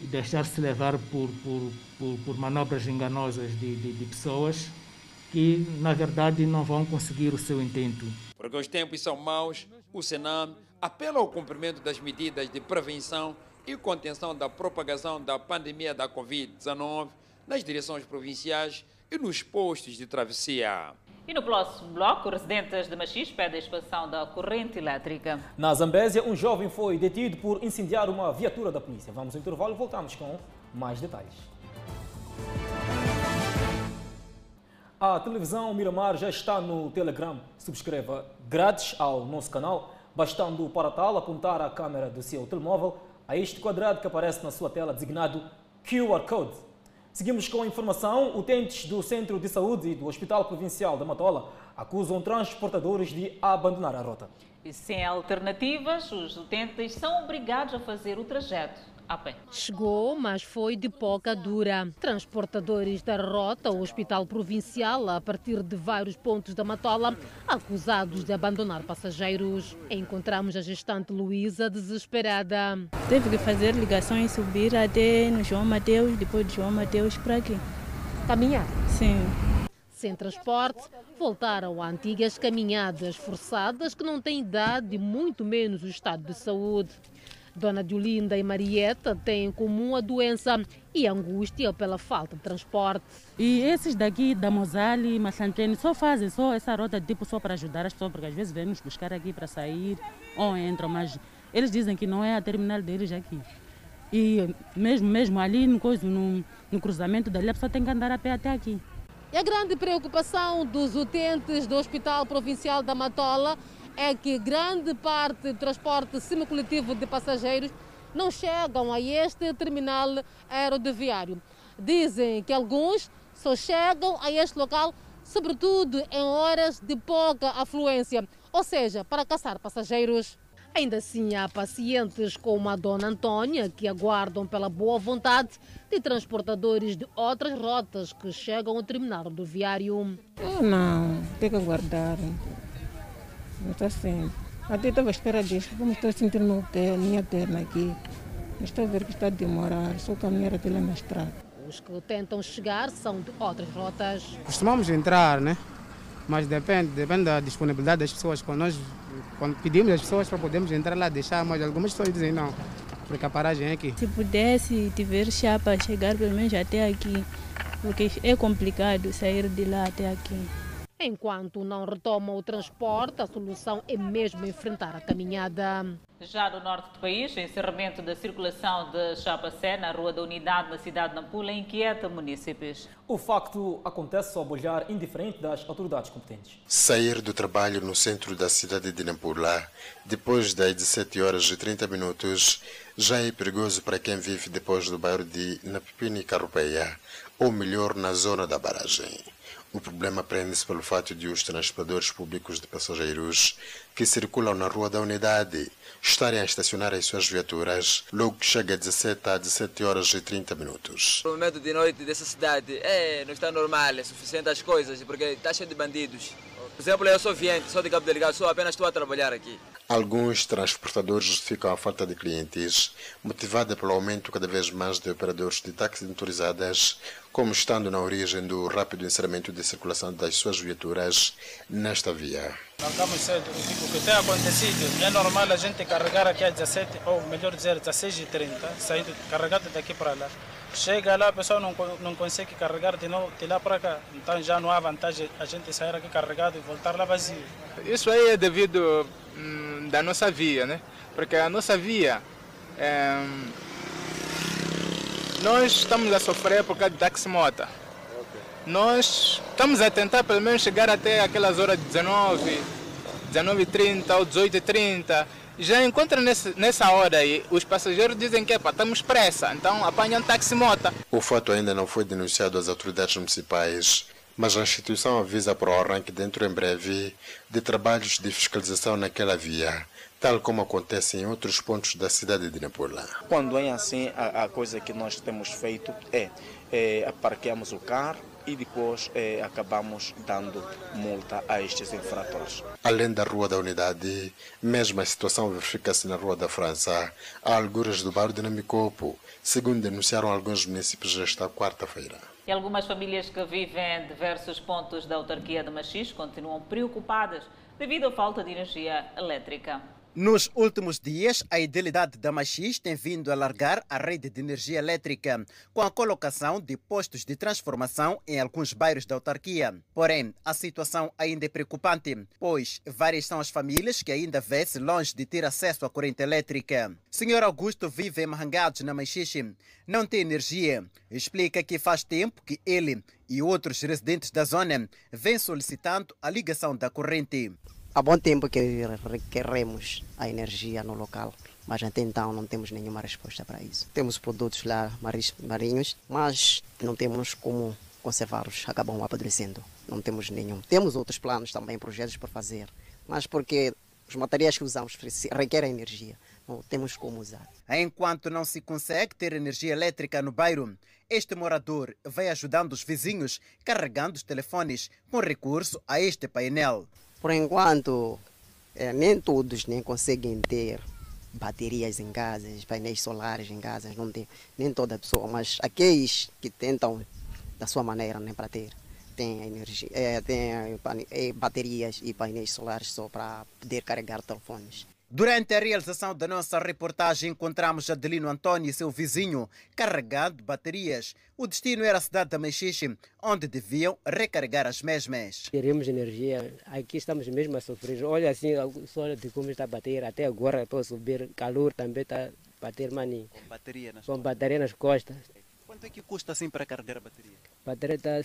e deixar-se levar por, por, por, por, manobras enganosas de, de, de pessoas que, na verdade, não vão conseguir o seu intento. Porque os tempos são maus, o Senam apela ao cumprimento das medidas de prevenção e contenção da propagação da pandemia da Covid-19 nas direções provinciais e nos postos de travessia. E no próximo bloco, residentes de Machis pedem a expansão da corrente elétrica. Na Zambésia, um jovem foi detido por incendiar uma viatura da polícia. Vamos ao intervalo e voltamos com mais detalhes. A televisão Miramar já está no Telegram. Subscreva grátis ao nosso canal, bastando para tal apontar a câmera do seu telemóvel a este quadrado que aparece na sua tela designado QR Code. Seguimos com a informação. Utentes do Centro de Saúde e do Hospital Provincial da Matola acusam transportadores de abandonar a rota. E sem alternativas, os utentes são obrigados a fazer o trajeto a pé. Chegou, mas foi de pouca dura. Transportadores da rota ao Hospital Provincial, a partir de vários pontos da Matola, acusados de abandonar passageiros. Encontramos a gestante Luísa desesperada. Teve que fazer ligações, subir até no João Mateus, depois de João Mateus para aqui. Caminhar? Sim. Sem transporte, voltaram a antigas caminhadas forçadas que não têm idade e muito menos o estado de saúde. Dona Diolinda e Marieta têm em comum a doença e a angústia pela falta de transporte. E esses daqui da Mosali e Machantene só fazem só essa rota tipo só para ajudar as pessoas, porque às vezes vêm nos buscar aqui para sair ou entram, mas eles dizem que não é a terminal deles aqui. E mesmo, mesmo ali no, no, no cruzamento dali, a pessoa tem que andar a pé até aqui. E a grande preocupação dos utentes do Hospital Provincial da Matola é que grande parte do transporte semicoletivo de passageiros não chegam a este terminal aeroviário. Dizem que alguns só chegam a este local, sobretudo em horas de pouca afluência, ou seja, para caçar passageiros. Ainda assim, há pacientes como a dona Antônia que aguardam pela boa vontade de transportadores de outras rotas que chegam ao terminal rodoviário. Eu não, tem que aguardar. Está assim. Até estava à espera disso. Como estou sentindo meu pé, minha perna aqui. Estou a ver que está a demorar. Só caminhar até lá na estrada. Os que tentam chegar são de outras rotas. Costumamos entrar, né? Mas depende, depende da disponibilidade das pessoas. Quando nós quando pedimos às pessoas para podermos entrar lá, deixar, mas algumas pessoas dizem não, porque a paragem é aqui. Se pudesse tiver chapa, chegar pelo menos até aqui, porque é complicado sair de lá até aqui. Enquanto não retoma o transporte, a solução é mesmo enfrentar a caminhada. Já no norte do país, o encerramento da circulação de Chapacé na Rua da Unidade, na cidade de Nampula, inquieta municípios. O facto acontece sob olhar indiferente das autoridades competentes. Sair do trabalho no centro da cidade de Nampula, depois das 17 horas e 30 minutos, já é perigoso para quem vive depois do bairro de Napipini Carrupeia, ou melhor, na zona da barragem. O problema prende-se pelo fato de os transportadores públicos de passageiros que circulam na Rua da Unidade estarem a estacionar as suas viaturas logo que chega a 17 a 17 horas e 30 minutos. O momento de noite dessa cidade é, não está normal, é suficiente as coisas, porque está cheio de bandidos. Por exemplo, eu sou viente, sou de Cabo Delegado, sou apenas estou a trabalhar aqui. Alguns transportadores justificam a falta de clientes, motivada pelo aumento cada vez mais de operadores de táxis motorizadas, como estando na origem do rápido encerramento de circulação das suas viaturas nesta via. Arrancamos cedo, o que tem acontecido é normal a gente carregar aqui às 17, ou melhor dizer, 16h30, saindo carregado daqui para lá. Chega lá, o pessoal não, não consegue carregar de, novo, de lá para cá. Então já não há vantagem a gente sair aqui carregado e voltar lá vazio. Isso aí é devido hum, da nossa via, né? Porque a nossa via, é, nós estamos a sofrer por causa de taximota. Nós estamos a tentar pelo menos chegar até aquelas horas de 19, 19h30 ou 18h30 já encontra nesse, nessa hora aí, os passageiros dizem que epa, estamos pressa, então apanham taxi-mota. O fato ainda não foi denunciado às autoridades municipais, mas a instituição avisa para o arranque dentro em breve de trabalhos de fiscalização naquela via, tal como acontece em outros pontos da cidade de Nampula. Quando é assim, a, a coisa que nós temos feito é, é aparqueamos o carro, e depois eh, acabamos dando multa a estes infratores. Além da Rua da Unidade, mesma situação verifica-se na Rua da França, a alguras do bairro de Namicopo, segundo denunciaram alguns municípios esta quarta-feira. E algumas famílias que vivem em diversos pontos da autarquia de Machis continuam preocupadas devido à falta de energia elétrica. Nos últimos dias, a Idilidade da Machis tem vindo a alargar a rede de energia elétrica, com a colocação de postos de transformação em alguns bairros da autarquia. Porém, a situação ainda é preocupante, pois várias são as famílias que ainda vê-se longe de ter acesso à corrente elétrica. Senhor Augusto vive em Mahangados, na Machixe. Não tem energia. Explica que faz tempo que ele e outros residentes da zona vêm solicitando a ligação da corrente. Há bom tempo que requeremos a energia no local, mas até então não temos nenhuma resposta para isso. Temos produtos lá marinhos, mas não temos como conservá-los, acabam apodrecendo. Não temos nenhum. Temos outros planos também, projetos para fazer, mas porque os materiais que usamos requerem energia, não temos como usar. Enquanto não se consegue ter energia elétrica no bairro, este morador vai ajudando os vizinhos carregando os telefones com recurso a este painel. Por enquanto, é, nem todos nem conseguem ter baterias em casas, painéis solares em casas, não tem nem toda pessoa, mas aqueles que tentam da sua maneira nem para ter tem energia, é, tem é, baterias e painéis solares só para poder carregar telefones. Durante a realização da nossa reportagem, encontramos Adelino Antônio e seu vizinho carregando baterias. O destino era a cidade da Mexixe, onde deviam recarregar as mesmas. Queremos energia, aqui estamos mesmo a sofrer. Olha assim, sol de como está a bater, até agora estou a subir, calor também está a bater maninho. Com bateria nas, Com bateria nas costas. Quanto é que custa assim para carregar a bateria? A bateria está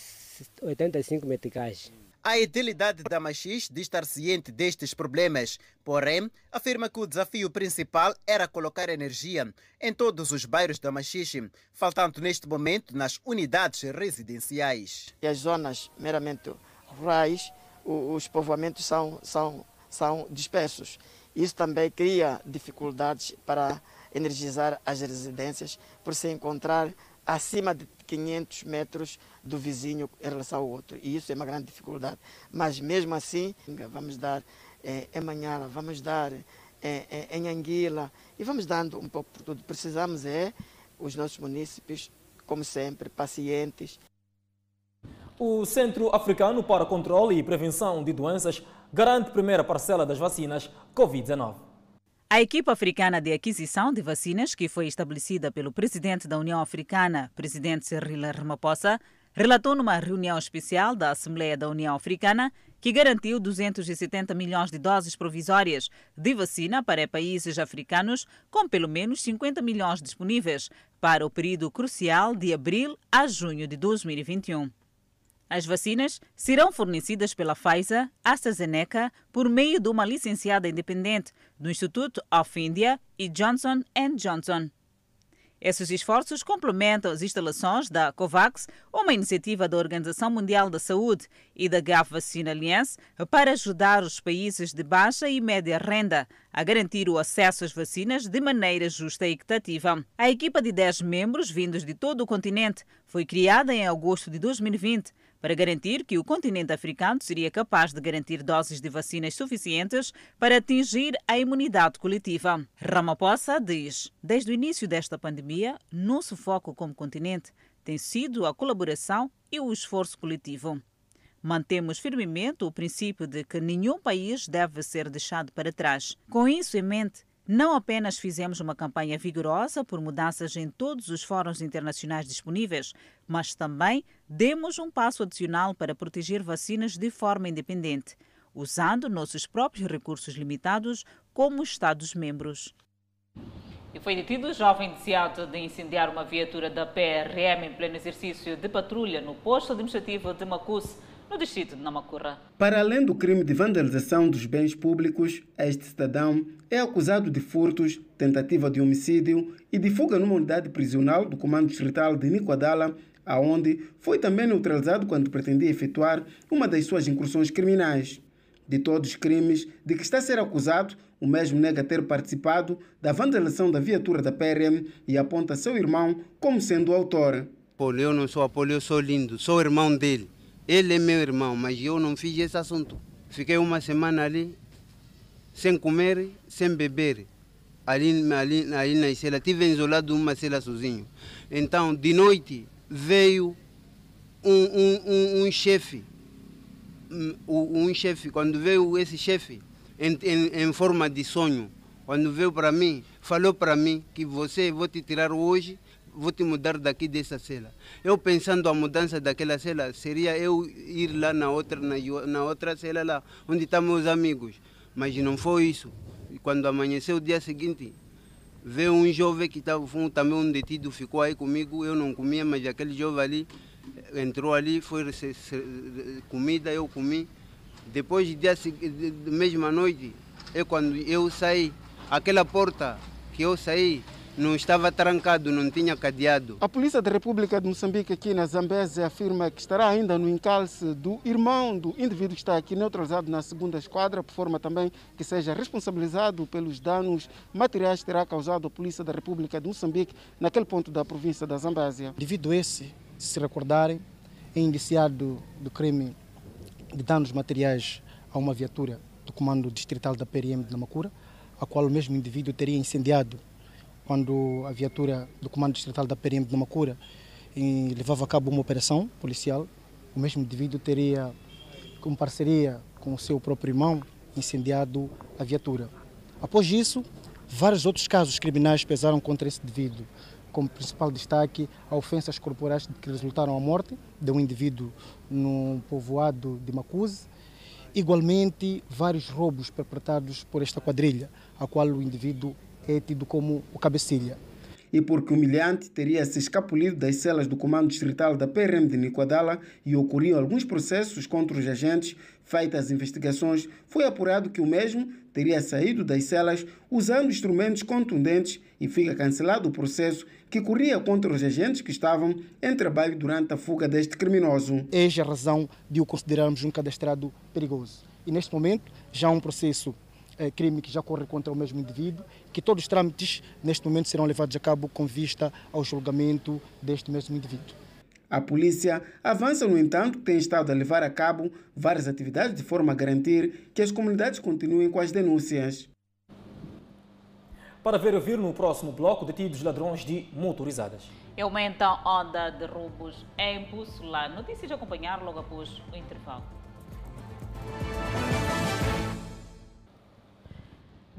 85 meticais. A idilidade da Machis diz estar ciente destes problemas, porém, afirma que o desafio principal era colocar energia em todos os bairros da Machixe, faltando neste momento nas unidades residenciais. E as zonas meramente rurais, os povoamentos são, são, são dispersos. Isso também cria dificuldades para energizar as residências, por se encontrar acima de 500 metros do vizinho em relação ao outro. E isso é uma grande dificuldade. Mas mesmo assim, vamos dar é, em Manhala, vamos dar é, em Anguila e vamos dando um pouco por tudo. Precisamos é os nossos municípios, como sempre, pacientes. O Centro Africano para Controle e Prevenção de Doenças garante primeira parcela das vacinas Covid-19. A equipa africana de aquisição de vacinas, que foi estabelecida pelo presidente da União Africana, presidente Cyril Ramaphosa, relatou numa reunião especial da Assembleia da União Africana que garantiu 270 milhões de doses provisórias de vacina para países africanos, com pelo menos 50 milhões disponíveis para o período crucial de abril a junho de 2021. As vacinas serão fornecidas pela Pfizer, AstraZeneca, por meio de uma licenciada independente do Instituto of India e Johnson Johnson. Esses esforços complementam as instalações da COVAX, uma iniciativa da Organização Mundial da Saúde e da Gav Vaccine Alliance para ajudar os países de baixa e média renda a garantir o acesso às vacinas de maneira justa e equitativa. A equipa de 10 membros vindos de todo o continente foi criada em agosto de 2020 para garantir que o continente africano seria capaz de garantir doses de vacinas suficientes para atingir a imunidade coletiva. Ramaphosa diz: desde o início desta pandemia, nosso foco como continente tem sido a colaboração e o esforço coletivo. Mantemos firmemente o princípio de que nenhum país deve ser deixado para trás. Com isso em mente, não apenas fizemos uma campanha vigorosa por mudanças em todos os fóruns internacionais disponíveis, mas também demos um passo adicional para proteger vacinas de forma independente, usando nossos próprios recursos limitados como Estados-membros. E foi detido o jovem indiciado de incendiar uma viatura da PRM em pleno exercício de patrulha no posto administrativo de Macus, no distrito de Namacurra. Para além do crime de vandalização dos bens públicos, este cidadão é acusado de furtos, tentativa de homicídio e de fuga numa unidade prisional do Comando Distrital de Nicoadala, aonde foi também neutralizado quando pretendia efetuar uma das suas incursões criminais. De todos os crimes de que está a ser acusado, o mesmo nega ter participado da vandalização da viatura da PRM e aponta seu irmão como sendo o autor. Poli, eu não sou Apolo, eu sou lindo, sou irmão dele. Ele é meu irmão, mas eu não fiz esse assunto. Fiquei uma semana ali, sem comer, sem beber, ali, ali, ali na cela. Estive isolado numa cela sozinho. Então, de noite, veio um, um, um, um chefe. Um, um chefe, quando veio esse chefe, em, em, em forma de sonho. Quando veio para mim, falou para mim que você, vou te tirar hoje, vou te mudar daqui dessa cela. Eu pensando a mudança daquela cela, seria eu ir lá na outra, na, na outra cela lá, onde estão meus amigos. Mas não foi isso. Quando amanheceu o dia seguinte, veio um jovem que estava também um detido, ficou aí comigo, eu não comia, mas aquele jovem ali entrou ali, foi comida, eu comi. Depois, dia, mesma noite, é quando eu saí, aquela porta que eu saí não estava trancado, não tinha cadeado. A Polícia da República de Moçambique aqui na Zambésia afirma que estará ainda no encalce do irmão do indivíduo que está aqui neutralizado na segunda esquadra, por forma também que seja responsabilizado pelos danos materiais que terá causado a Polícia da República de Moçambique naquele ponto da província da Zambésia. Devido a esse, se recordarem, é indiciado do crime de danos materiais a uma viatura do comando distrital da PRM de Namacura, a qual o mesmo indivíduo teria incendiado quando a viatura do comando distrital da PRM de Namacura levava a cabo uma operação policial. O mesmo indivíduo teria, com parceria com o seu próprio irmão, incendiado a viatura. Após isso, vários outros casos criminais pesaram contra esse indivíduo, como principal destaque a ofensas corporais que resultaram à morte de um indivíduo no povoado de Macuse. Igualmente, vários roubos perpetrados por esta quadrilha, a qual o indivíduo é tido como o cabecilha. E porque o humilhante teria se escapulido das celas do Comando Distrital da PRM de Nicoadala e ocorriam alguns processos contra os agentes, feitas as investigações, foi apurado que o mesmo teria saído das celas usando instrumentos contundentes e fica cancelado o processo que corria contra os agentes que estavam em trabalho durante a fuga deste criminoso. Eis a razão de o considerarmos um cadastrado perigoso. E neste momento já há um processo eh, crime que já corre contra o mesmo indivíduo, que todos os trâmites neste momento serão levados a cabo com vista ao julgamento deste mesmo indivíduo. A polícia avança, no entanto, que tem estado a levar a cabo várias atividades de forma a garantir que as comunidades continuem com as denúncias. Para ver ouvir no próximo bloco, detidos ladrões de motorizadas. Aumenta a onda de roubos em Bússola. Notícias a acompanhar logo após o intervalo.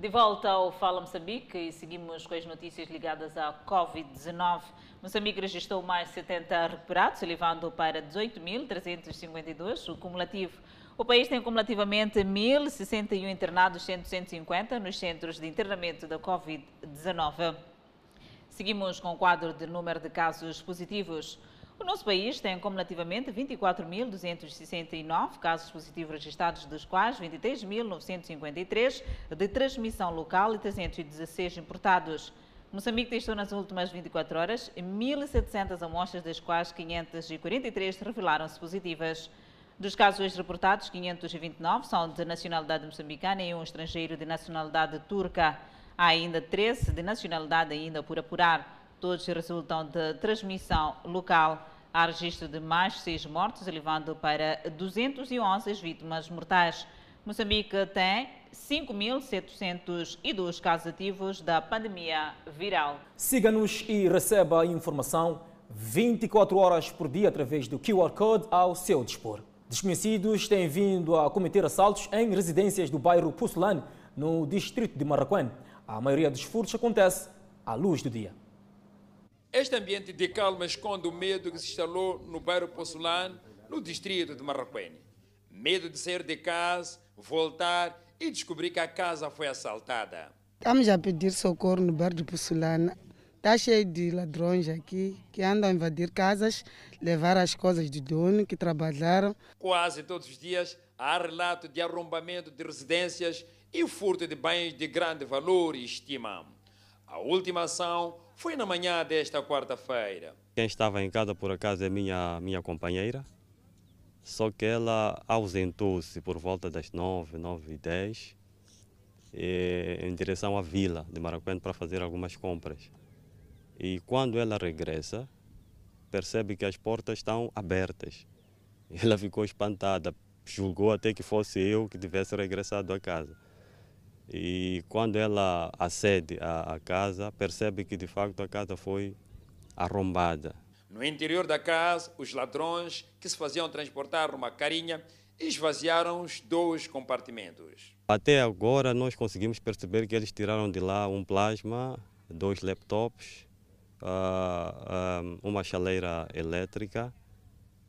De volta ao Fala Moçambique e seguimos com as notícias ligadas à Covid-19. Moçambique registrou mais 70 recuperados, elevando para 18.352 o cumulativo. O país tem cumulativamente 1.061 internados, 150 nos centros de internamento da Covid-19. Seguimos com o quadro de número de casos positivos. O nosso país tem cumulativamente 24.269 casos positivos registrados, dos quais 23.953 de transmissão local e 316 importados. Moçambique testou nas últimas 24 horas 1.700 amostras, das quais 543 revelaram-se positivas. Dos casos reportados, 529 são de nacionalidade moçambicana e um estrangeiro de nacionalidade turca. Há ainda 13 de nacionalidade ainda por apurar. Todos resultam de transmissão local. Há registro de mais seis mortos, elevando para 211 as vítimas mortais. Moçambique tem 5.702 casos ativos da pandemia viral. Siga-nos e receba a informação 24 horas por dia através do QR Code ao seu dispor. Desconhecidos têm vindo a cometer assaltos em residências do bairro Pusselane, no distrito de Marraquém. A maioria dos furtos acontece à luz do dia. Este ambiente de calma esconde o medo que se instalou no bairro Possulano, no distrito de Marraquém. Medo de sair de casa, voltar e descobrir que a casa foi assaltada. Estamos a pedir socorro no bairro de Possulana. Está cheio de ladrões aqui que andam a invadir casas, levar as coisas de dono que trabalharam. Quase todos os dias há relato de arrombamento de residências e furto de bens de grande valor e estima. A última ação foi na manhã desta quarta-feira. Quem estava em casa, por acaso, é minha, minha companheira. Só que ela ausentou-se por volta das nove, nove e dez, em direção à vila de Maracuã para fazer algumas compras. E quando ela regressa, percebe que as portas estão abertas. Ela ficou espantada, julgou até que fosse eu que tivesse regressado à casa. E quando ela acede à, à casa, percebe que de facto a casa foi arrombada. No interior da casa, os ladrões que se faziam transportar numa carinha esvaziaram os dois compartimentos. Até agora nós conseguimos perceber que eles tiraram de lá um plasma, dois laptops, uh, uma chaleira elétrica,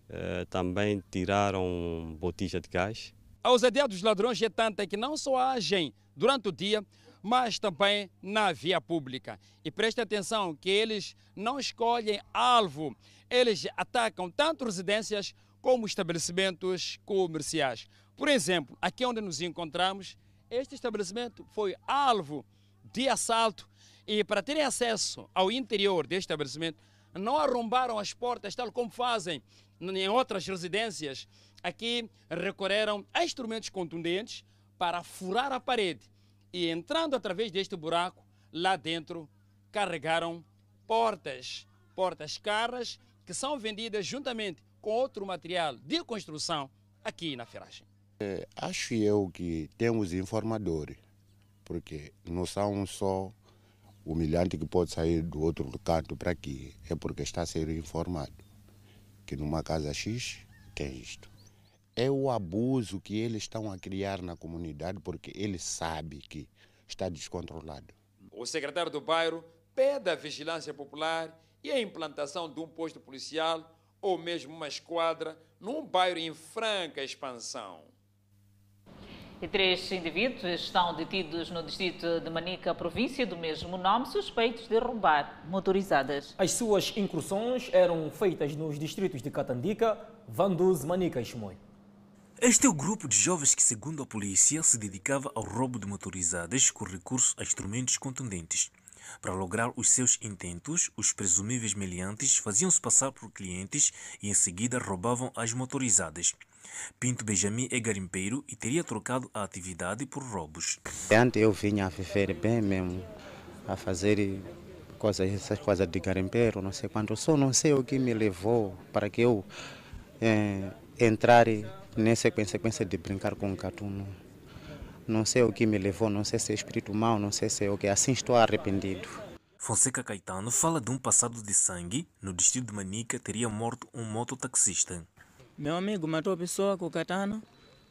uh, também tiraram botija de gás. A ousadia dos ladrões é tanta que não só agem durante o dia, mas também na via pública. E preste atenção que eles não escolhem alvo, eles atacam tanto residências como estabelecimentos comerciais. Por exemplo, aqui onde nos encontramos, este estabelecimento foi alvo de assalto e para terem acesso ao interior deste estabelecimento, não arrombaram as portas tal como fazem em outras residências. Aqui recorreram a instrumentos contundentes para furar a parede e entrando através deste buraco, lá dentro, carregaram portas, portas caras que são vendidas juntamente com outro material de construção aqui na ferragem. É, acho eu que temos informadores, porque não são só humilhante que pode sair do outro canto para aqui é porque está a ser informado que numa casa X tem isto. É o abuso que eles estão a criar na comunidade porque ele sabe que está descontrolado. O secretário do bairro pede a vigilância popular e a implantação de um posto policial ou mesmo uma esquadra num bairro em franca expansão. E três indivíduos estão detidos no distrito de Manica, província do mesmo nome, suspeitos de roubar motorizadas. As suas incursões eram feitas nos distritos de Catandica, Vanduz, Manica e Chimoio. Este é o grupo de jovens que, segundo a polícia, se dedicava ao roubo de motorizadas com recurso a instrumentos contundentes. Para lograr os seus intentos, os presumíveis meliantes faziam-se passar por clientes e em seguida roubavam as motorizadas. Pinto Benjamin é garimpeiro e teria trocado a atividade por roubos. Antes eu vinha a viver bem mesmo, a fazer coisas, essas coisas de garimpeiro, não sei quanto. Só não sei o que me levou para que eu é, nessa consequência de brincar com o gatuno. Não sei o que me levou, não sei se é espírito mau, não sei se é o que. Assim estou arrependido. Fonseca Caetano fala de um passado de sangue. No distrito de Manica teria morto um mototaxista. Meu amigo matou a pessoa com o katana.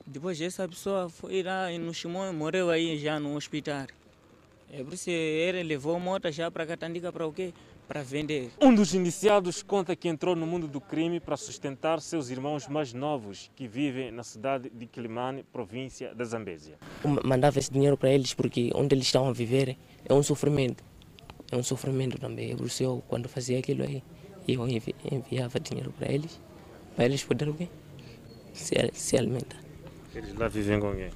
Depois essa pessoa foi lá no Chimon e morreu aí já no hospital. É por isso ele levou a moto já para Catandica para o quê? Para vender. Um dos iniciados conta que entrou no mundo do crime para sustentar seus irmãos mais novos que vivem na cidade de Quilimane, província da Zambésia. Mandava esse dinheiro para eles porque onde eles estão a viver é um sofrimento. É um sofrimento também. Por isso eu, quando fazia aquilo aí, eu enviava dinheiro para eles para eles poderem se, se alimentar. Eles lá vivem com quem?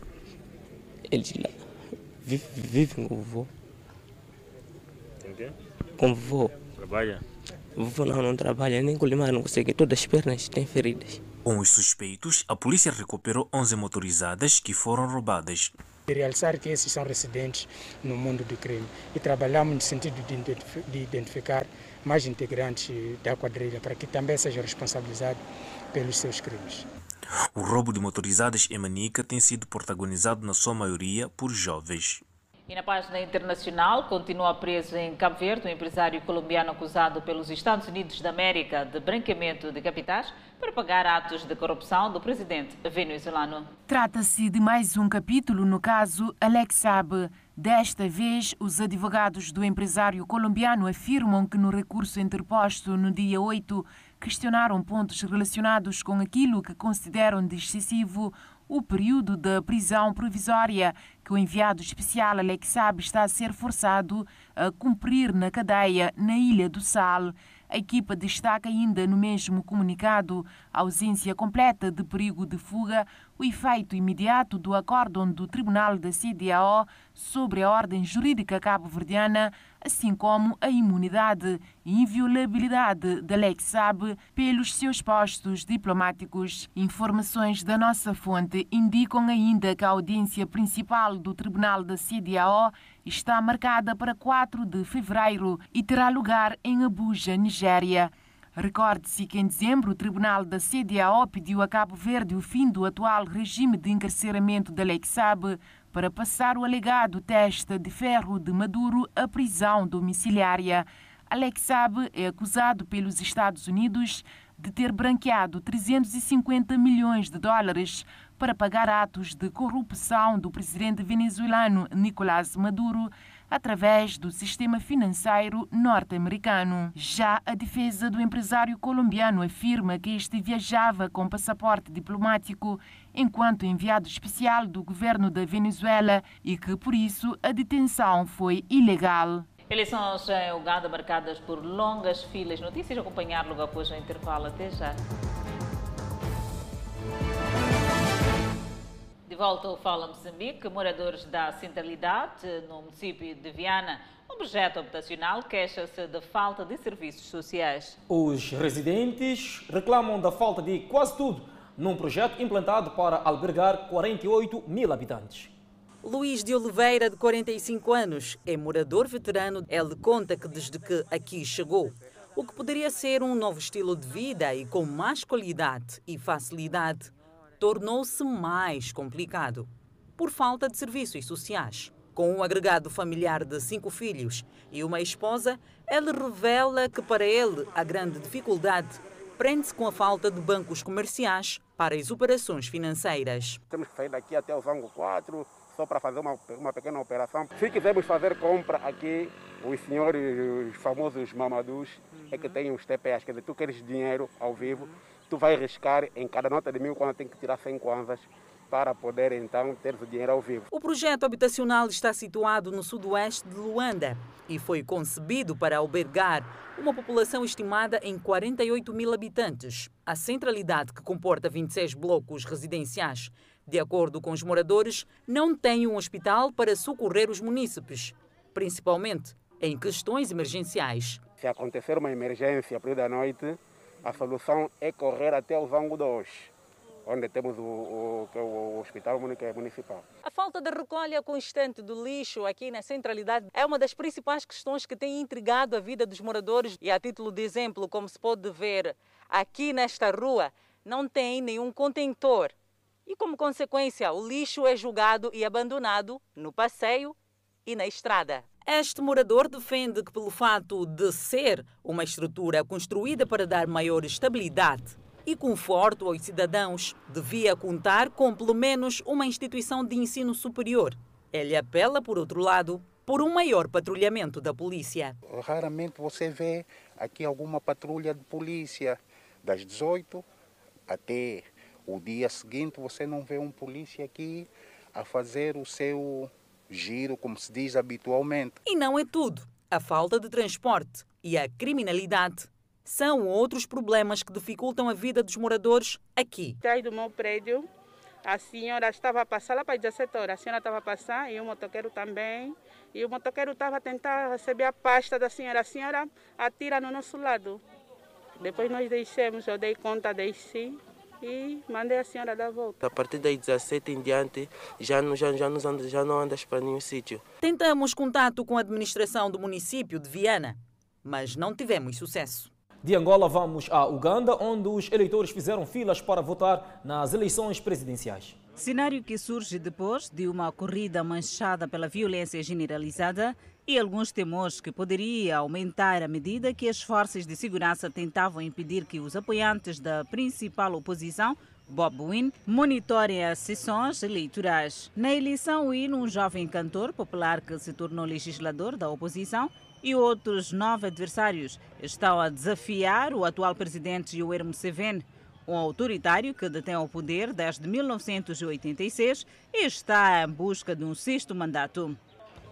Eles lá vivem, vivem com o vovô. Com vovô. Trabalha? O vovô não, não trabalha, nem com não consegue, todas as pernas têm feridas. Com os suspeitos, a polícia recuperou 11 motorizadas que foram roubadas. De realçar que esses são residentes no mundo do crime e trabalhamos no sentido de identificar mais integrantes da quadrilha para que também seja responsabilizado pelos seus crimes. O roubo de motorizadas em Manica tem sido protagonizado na sua maioria por jovens. E na página internacional, continua preso em Cabo Verde o empresário colombiano acusado pelos Estados Unidos da América de branqueamento de capitais para pagar atos de corrupção do presidente venezuelano. Trata-se de mais um capítulo no caso Alex Saab. Desta vez, os advogados do empresário colombiano afirmam que no recurso interposto no dia 8 questionaram pontos relacionados com aquilo que consideram de excessivo o período da prisão provisória que o enviado especial Alex está a ser forçado a cumprir na cadeia na Ilha do Sal. A equipa destaca ainda no mesmo comunicado a ausência completa de perigo de fuga, o efeito imediato do acórdão do Tribunal da CDAO sobre a ordem jurídica cabo-verdiana, assim como a imunidade e inviolabilidade de Alex Saab pelos seus postos diplomáticos. Informações da nossa fonte indicam ainda que a audiência principal do Tribunal da CDAO está marcada para 4 de fevereiro e terá lugar em Abuja, Nigéria. Recorde-se que em dezembro o Tribunal da CDAO pediu a Cabo Verde o fim do atual regime de encarceramento de Alex Saab para passar o alegado teste de ferro de Maduro à prisão domiciliária. Alex Saab é acusado pelos Estados Unidos de ter branqueado 350 milhões de dólares para pagar atos de corrupção do presidente venezuelano Nicolás Maduro através do sistema financeiro norte-americano. Já a defesa do empresário colombiano afirma que este viajava com passaporte diplomático enquanto enviado especial do governo da Venezuela e que, por isso, a detenção foi ilegal. Eleições em Uganda marcadas por longas filas. Notícias acompanhar logo após o intervalo. Até já. De volta ao Fala Moçambique, moradores da centralidade, no município de Viana, um projeto habitacional queixa-se da falta de serviços sociais. Os residentes reclamam da falta de quase tudo num projeto implantado para albergar 48 mil habitantes. Luís de Oliveira, de 45 anos, é morador veterano. Ele conta que desde que aqui chegou, o que poderia ser um novo estilo de vida e com mais qualidade e facilidade, tornou-se mais complicado por falta de serviços sociais. Com um agregado familiar de cinco filhos e uma esposa, ele revela que para ele a grande dificuldade prende-se com a falta de bancos comerciais para as operações financeiras. Temos que sair daqui até o Zango 4 só para fazer uma, uma pequena operação. Se quisermos fazer compra aqui, os senhores, os famosos mamadus, é que têm os TPAs, quer dizer, tu queres dinheiro ao vivo, tu vai riscar em cada nota de mil quando tem que tirar 100 kwanzas para poder então ter o dinheiro ao vivo. O projeto habitacional está situado no sudoeste de Luanda e foi concebido para albergar uma população estimada em 48 mil habitantes. A centralidade, que comporta 26 blocos residenciais, de acordo com os moradores, não tem um hospital para socorrer os munícipes, principalmente em questões emergenciais. Se acontecer uma emergência por da noite, a solução é correr até o Zango 2 onde temos o, o, o, o Hospital Municipal. A falta de recolha constante do lixo aqui na centralidade é uma das principais questões que tem intrigado a vida dos moradores. E a título de exemplo, como se pode ver aqui nesta rua, não tem nenhum contentor. E como consequência, o lixo é julgado e abandonado no passeio e na estrada. Este morador defende que, pelo fato de ser uma estrutura construída para dar maior estabilidade e conforto aos cidadãos, devia contar com pelo menos uma instituição de ensino superior. Ele apela, por outro lado, por um maior patrulhamento da polícia. Raramente você vê aqui alguma patrulha de polícia das 18 até o dia seguinte, você não vê um polícia aqui a fazer o seu giro, como se diz habitualmente. E não é tudo. A falta de transporte e a criminalidade são outros problemas que dificultam a vida dos moradores aqui. Atrás do meu prédio, a senhora estava a passar lá para 17 horas, a senhora estava a passar e o motoqueiro também. E o motoqueiro estava a tentar receber a pasta da senhora. A senhora atira no nosso lado. Depois nós deixamos, eu dei conta, desci e mandei a senhora dar a volta. A partir das 17 em diante, já não, já, já, não, já não andas para nenhum sítio. Tentamos contato com a administração do município de Viana, mas não tivemos sucesso. De Angola vamos a Uganda, onde os eleitores fizeram filas para votar nas eleições presidenciais. Cenário que surge depois de uma corrida manchada pela violência generalizada e alguns temores que poderia aumentar à medida que as forças de segurança tentavam impedir que os apoiantes da principal oposição Bob Wynne monitorem as sessões eleitorais. Na eleição, Wynne, um jovem cantor popular que se tornou legislador da oposição, e outros nove adversários estão a desafiar o atual presidente Yoweri Museveni, um autoritário que detém o poder desde 1986 e está em busca de um sexto mandato.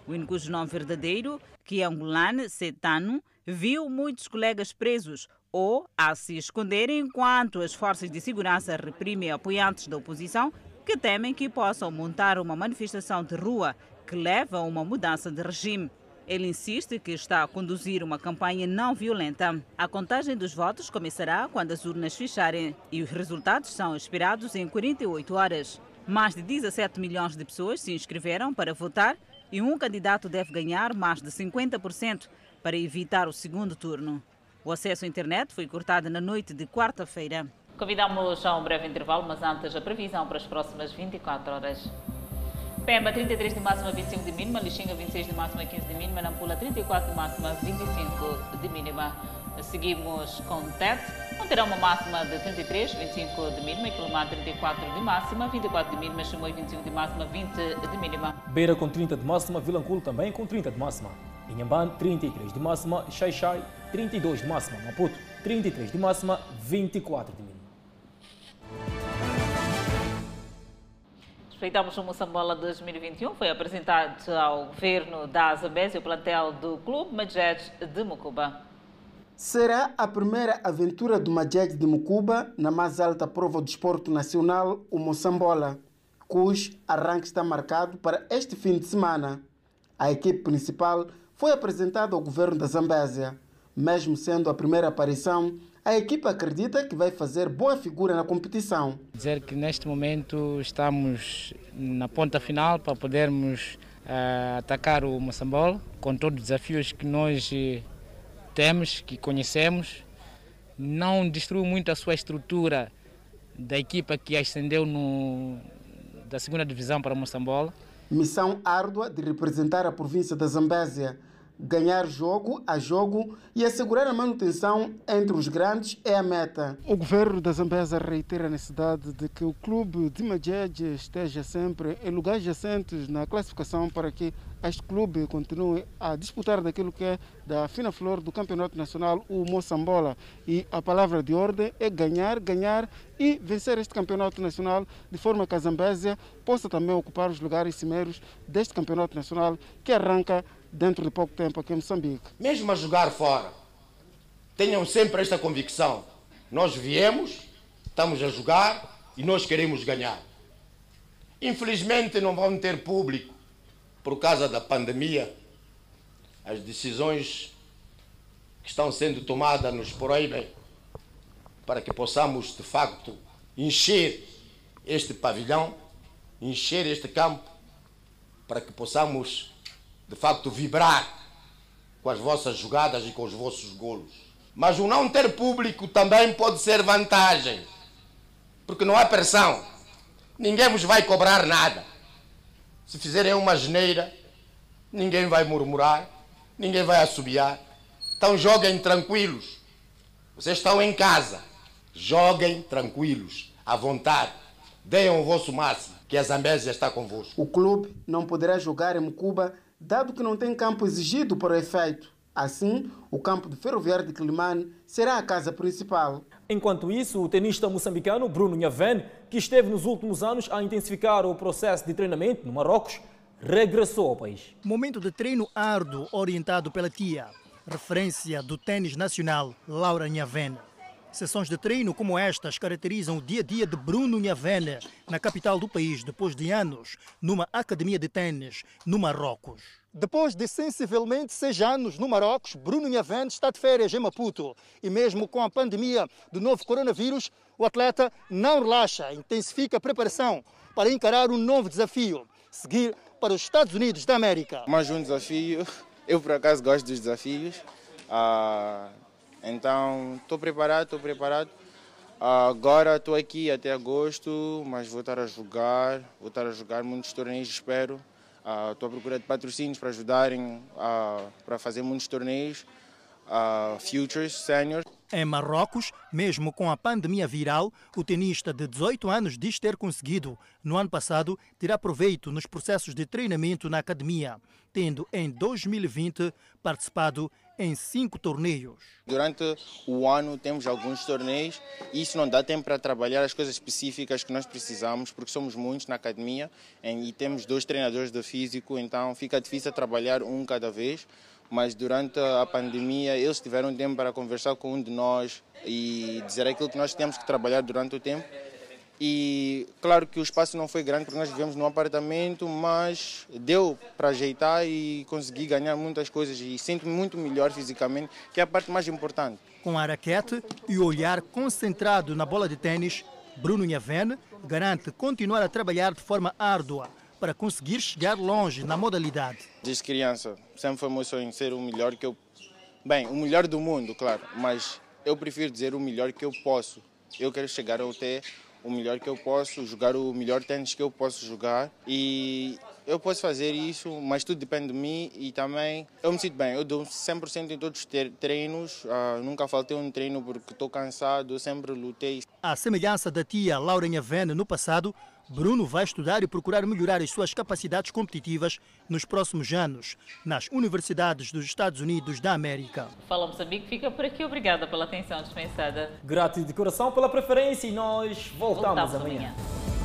O único nome verdadeiro, que é angolano Setano, viu muitos colegas presos ou a se esconderem enquanto as forças de segurança reprimem apoiantes da oposição que temem que possam montar uma manifestação de rua que leva a uma mudança de regime. Ele insiste que está a conduzir uma campanha não violenta. A contagem dos votos começará quando as urnas fecharem e os resultados são esperados em 48 horas. Mais de 17 milhões de pessoas se inscreveram para votar e um candidato deve ganhar mais de 50% para evitar o segundo turno. O acesso à internet foi cortado na noite de quarta-feira. Convidamos a um breve intervalo, mas antes a previsão para as próximas 24 horas. Pemba 33 de máxima, 25 de mínima. Lixinga 26 de máxima, 15 de mínima. Nampula 34 de máxima, 25 de mínima. Seguimos com Tete, onde terá uma máxima de 33, 25 de mínima. Quilomar 34 de máxima, 24 de mínima. Chimoio 25 de máxima, 20 de mínima. Beira com 30 de máxima. Vilanculo também com 30 de máxima. Inhamban 33 de máxima. Xai-Xai 32 de máxima. Maputo 33 de máxima, 24 de mínima. Respeitamos o Moçambola 2021. Foi apresentado ao governo da Zambésia o plantel do Clube Majet de Mucuba. Será a primeira aventura do Majet de Mucuba na mais alta prova do desporto nacional, o Moçambola, cujo arranque está marcado para este fim de semana. A equipe principal foi apresentada ao governo da Zambésia. Mesmo sendo a primeira aparição, a equipe acredita que vai fazer boa figura na competição. Dizer que neste momento estamos na ponta final para podermos uh, atacar o Moçambola com todos os desafios que nós eh, temos, que conhecemos. Não destruiu muito a sua estrutura da equipa que ascendeu no, da segunda divisão para Moçambola. Missão árdua de representar a província da Zambésia ganhar jogo a jogo e assegurar a manutenção entre os grandes é a meta. O governo da Zambesa reitera a necessidade de que o clube de Majeje esteja sempre em lugares adjacentes na classificação para que este clube continue a disputar daquilo que é da fina flor do campeonato nacional, o Moçambola. E a palavra de ordem é ganhar, ganhar e vencer este campeonato nacional de forma que a Zambésia possa também ocupar os lugares cimeiros deste campeonato nacional que arranca dentro de pouco tempo aqui em Moçambique. Mesmo a jogar fora, tenham sempre esta convicção. Nós viemos, estamos a jogar e nós queremos ganhar. Infelizmente não vão ter público por causa da pandemia. As decisões que estão sendo tomadas nos proíbem para que possamos de facto encher este pavilhão, encher este campo, para que possamos de facto vibrar com as vossas jogadas e com os vossos golos. Mas o não ter público também pode ser vantagem, porque não há pressão. Ninguém vos vai cobrar nada. Se fizerem uma geneira, ninguém vai murmurar, ninguém vai assobiar. Então joguem tranquilos. Vocês estão em casa. Joguem tranquilos, à vontade. Deem o vosso máximo, que a Zambésia está convosco. O clube não poderá jogar em Cuba dado que não tem campo exigido para o efeito. Assim, o campo de Ferroviário de Quilimane será a casa principal. Enquanto isso, o tenista moçambicano Bruno Nhaven, que esteve nos últimos anos a intensificar o processo de treinamento no Marrocos, regressou ao país. Momento de treino árduo orientado pela tia, referência do tênis nacional Laura Nhaven. Sessões de treino como estas caracterizam o dia a dia de Bruno Nhavene, na capital do país, depois de anos numa academia de tênis no Marrocos. Depois de sensivelmente seis anos no Marrocos, Bruno Nhavene está de férias em Maputo. E mesmo com a pandemia do novo coronavírus, o atleta não relaxa, intensifica a preparação para encarar um novo desafio, seguir para os Estados Unidos da América. Mais um desafio. Eu, por acaso, gosto dos desafios. Ah Então, estou preparado, estou preparado. Agora estou aqui até agosto, mas vou estar a jogar, vou estar a jogar muitos torneios, espero. Estou uh, à procura de patrocínios para ajudarem uh, para fazer muitos torneios, uh, Futures, Seniors. Em Marrocos, mesmo com a pandemia viral, o tenista de 18 anos diz ter conseguido, no ano passado, tirar proveito nos processos de treinamento na academia, tendo em 2020 participado em cinco torneios. Durante o ano temos alguns torneios e isso não dá tempo para trabalhar as coisas específicas que nós precisamos, porque somos muitos na academia e temos dois treinadores de físico, então fica difícil trabalhar um cada vez. Mas durante a pandemia eles tiveram tempo para conversar com um de nós e dizer aquilo que nós temos que trabalhar durante o tempo e claro que o espaço não foi grande porque nós vivemos num apartamento, mas deu para ajeitar e consegui ganhar muitas coisas e sinto-me muito melhor fisicamente, que é a parte mais importante. Com a raquete e o olhar concentrado na bola de tênis, Bruno Nhaven garante continuar a trabalhar de forma árdua para conseguir chegar longe na modalidade. Desde criança, sempre foi meu sonho ser o melhor que eu. Bem, o melhor do mundo, claro, mas eu prefiro dizer o melhor que eu posso. Eu quero chegar até o melhor que eu posso, jogar o melhor tênis que eu posso jogar e eu posso fazer isso, mas tudo depende de mim e também eu me sinto bem. Eu dou 100% em todos os treinos, uh, nunca faltei um treino porque estou cansado, sempre lutei. À semelhança da tia Laura Nhavene no passado, Bruno vai estudar e procurar melhorar as suas capacidades competitivas nos próximos anos, nas universidades dos Estados Unidos da América. Fala Moçambique, fica por aqui. Obrigada pela atenção dispensada. Grato de coração pela preferência e nós voltamos, voltamos amanhã. amanhã.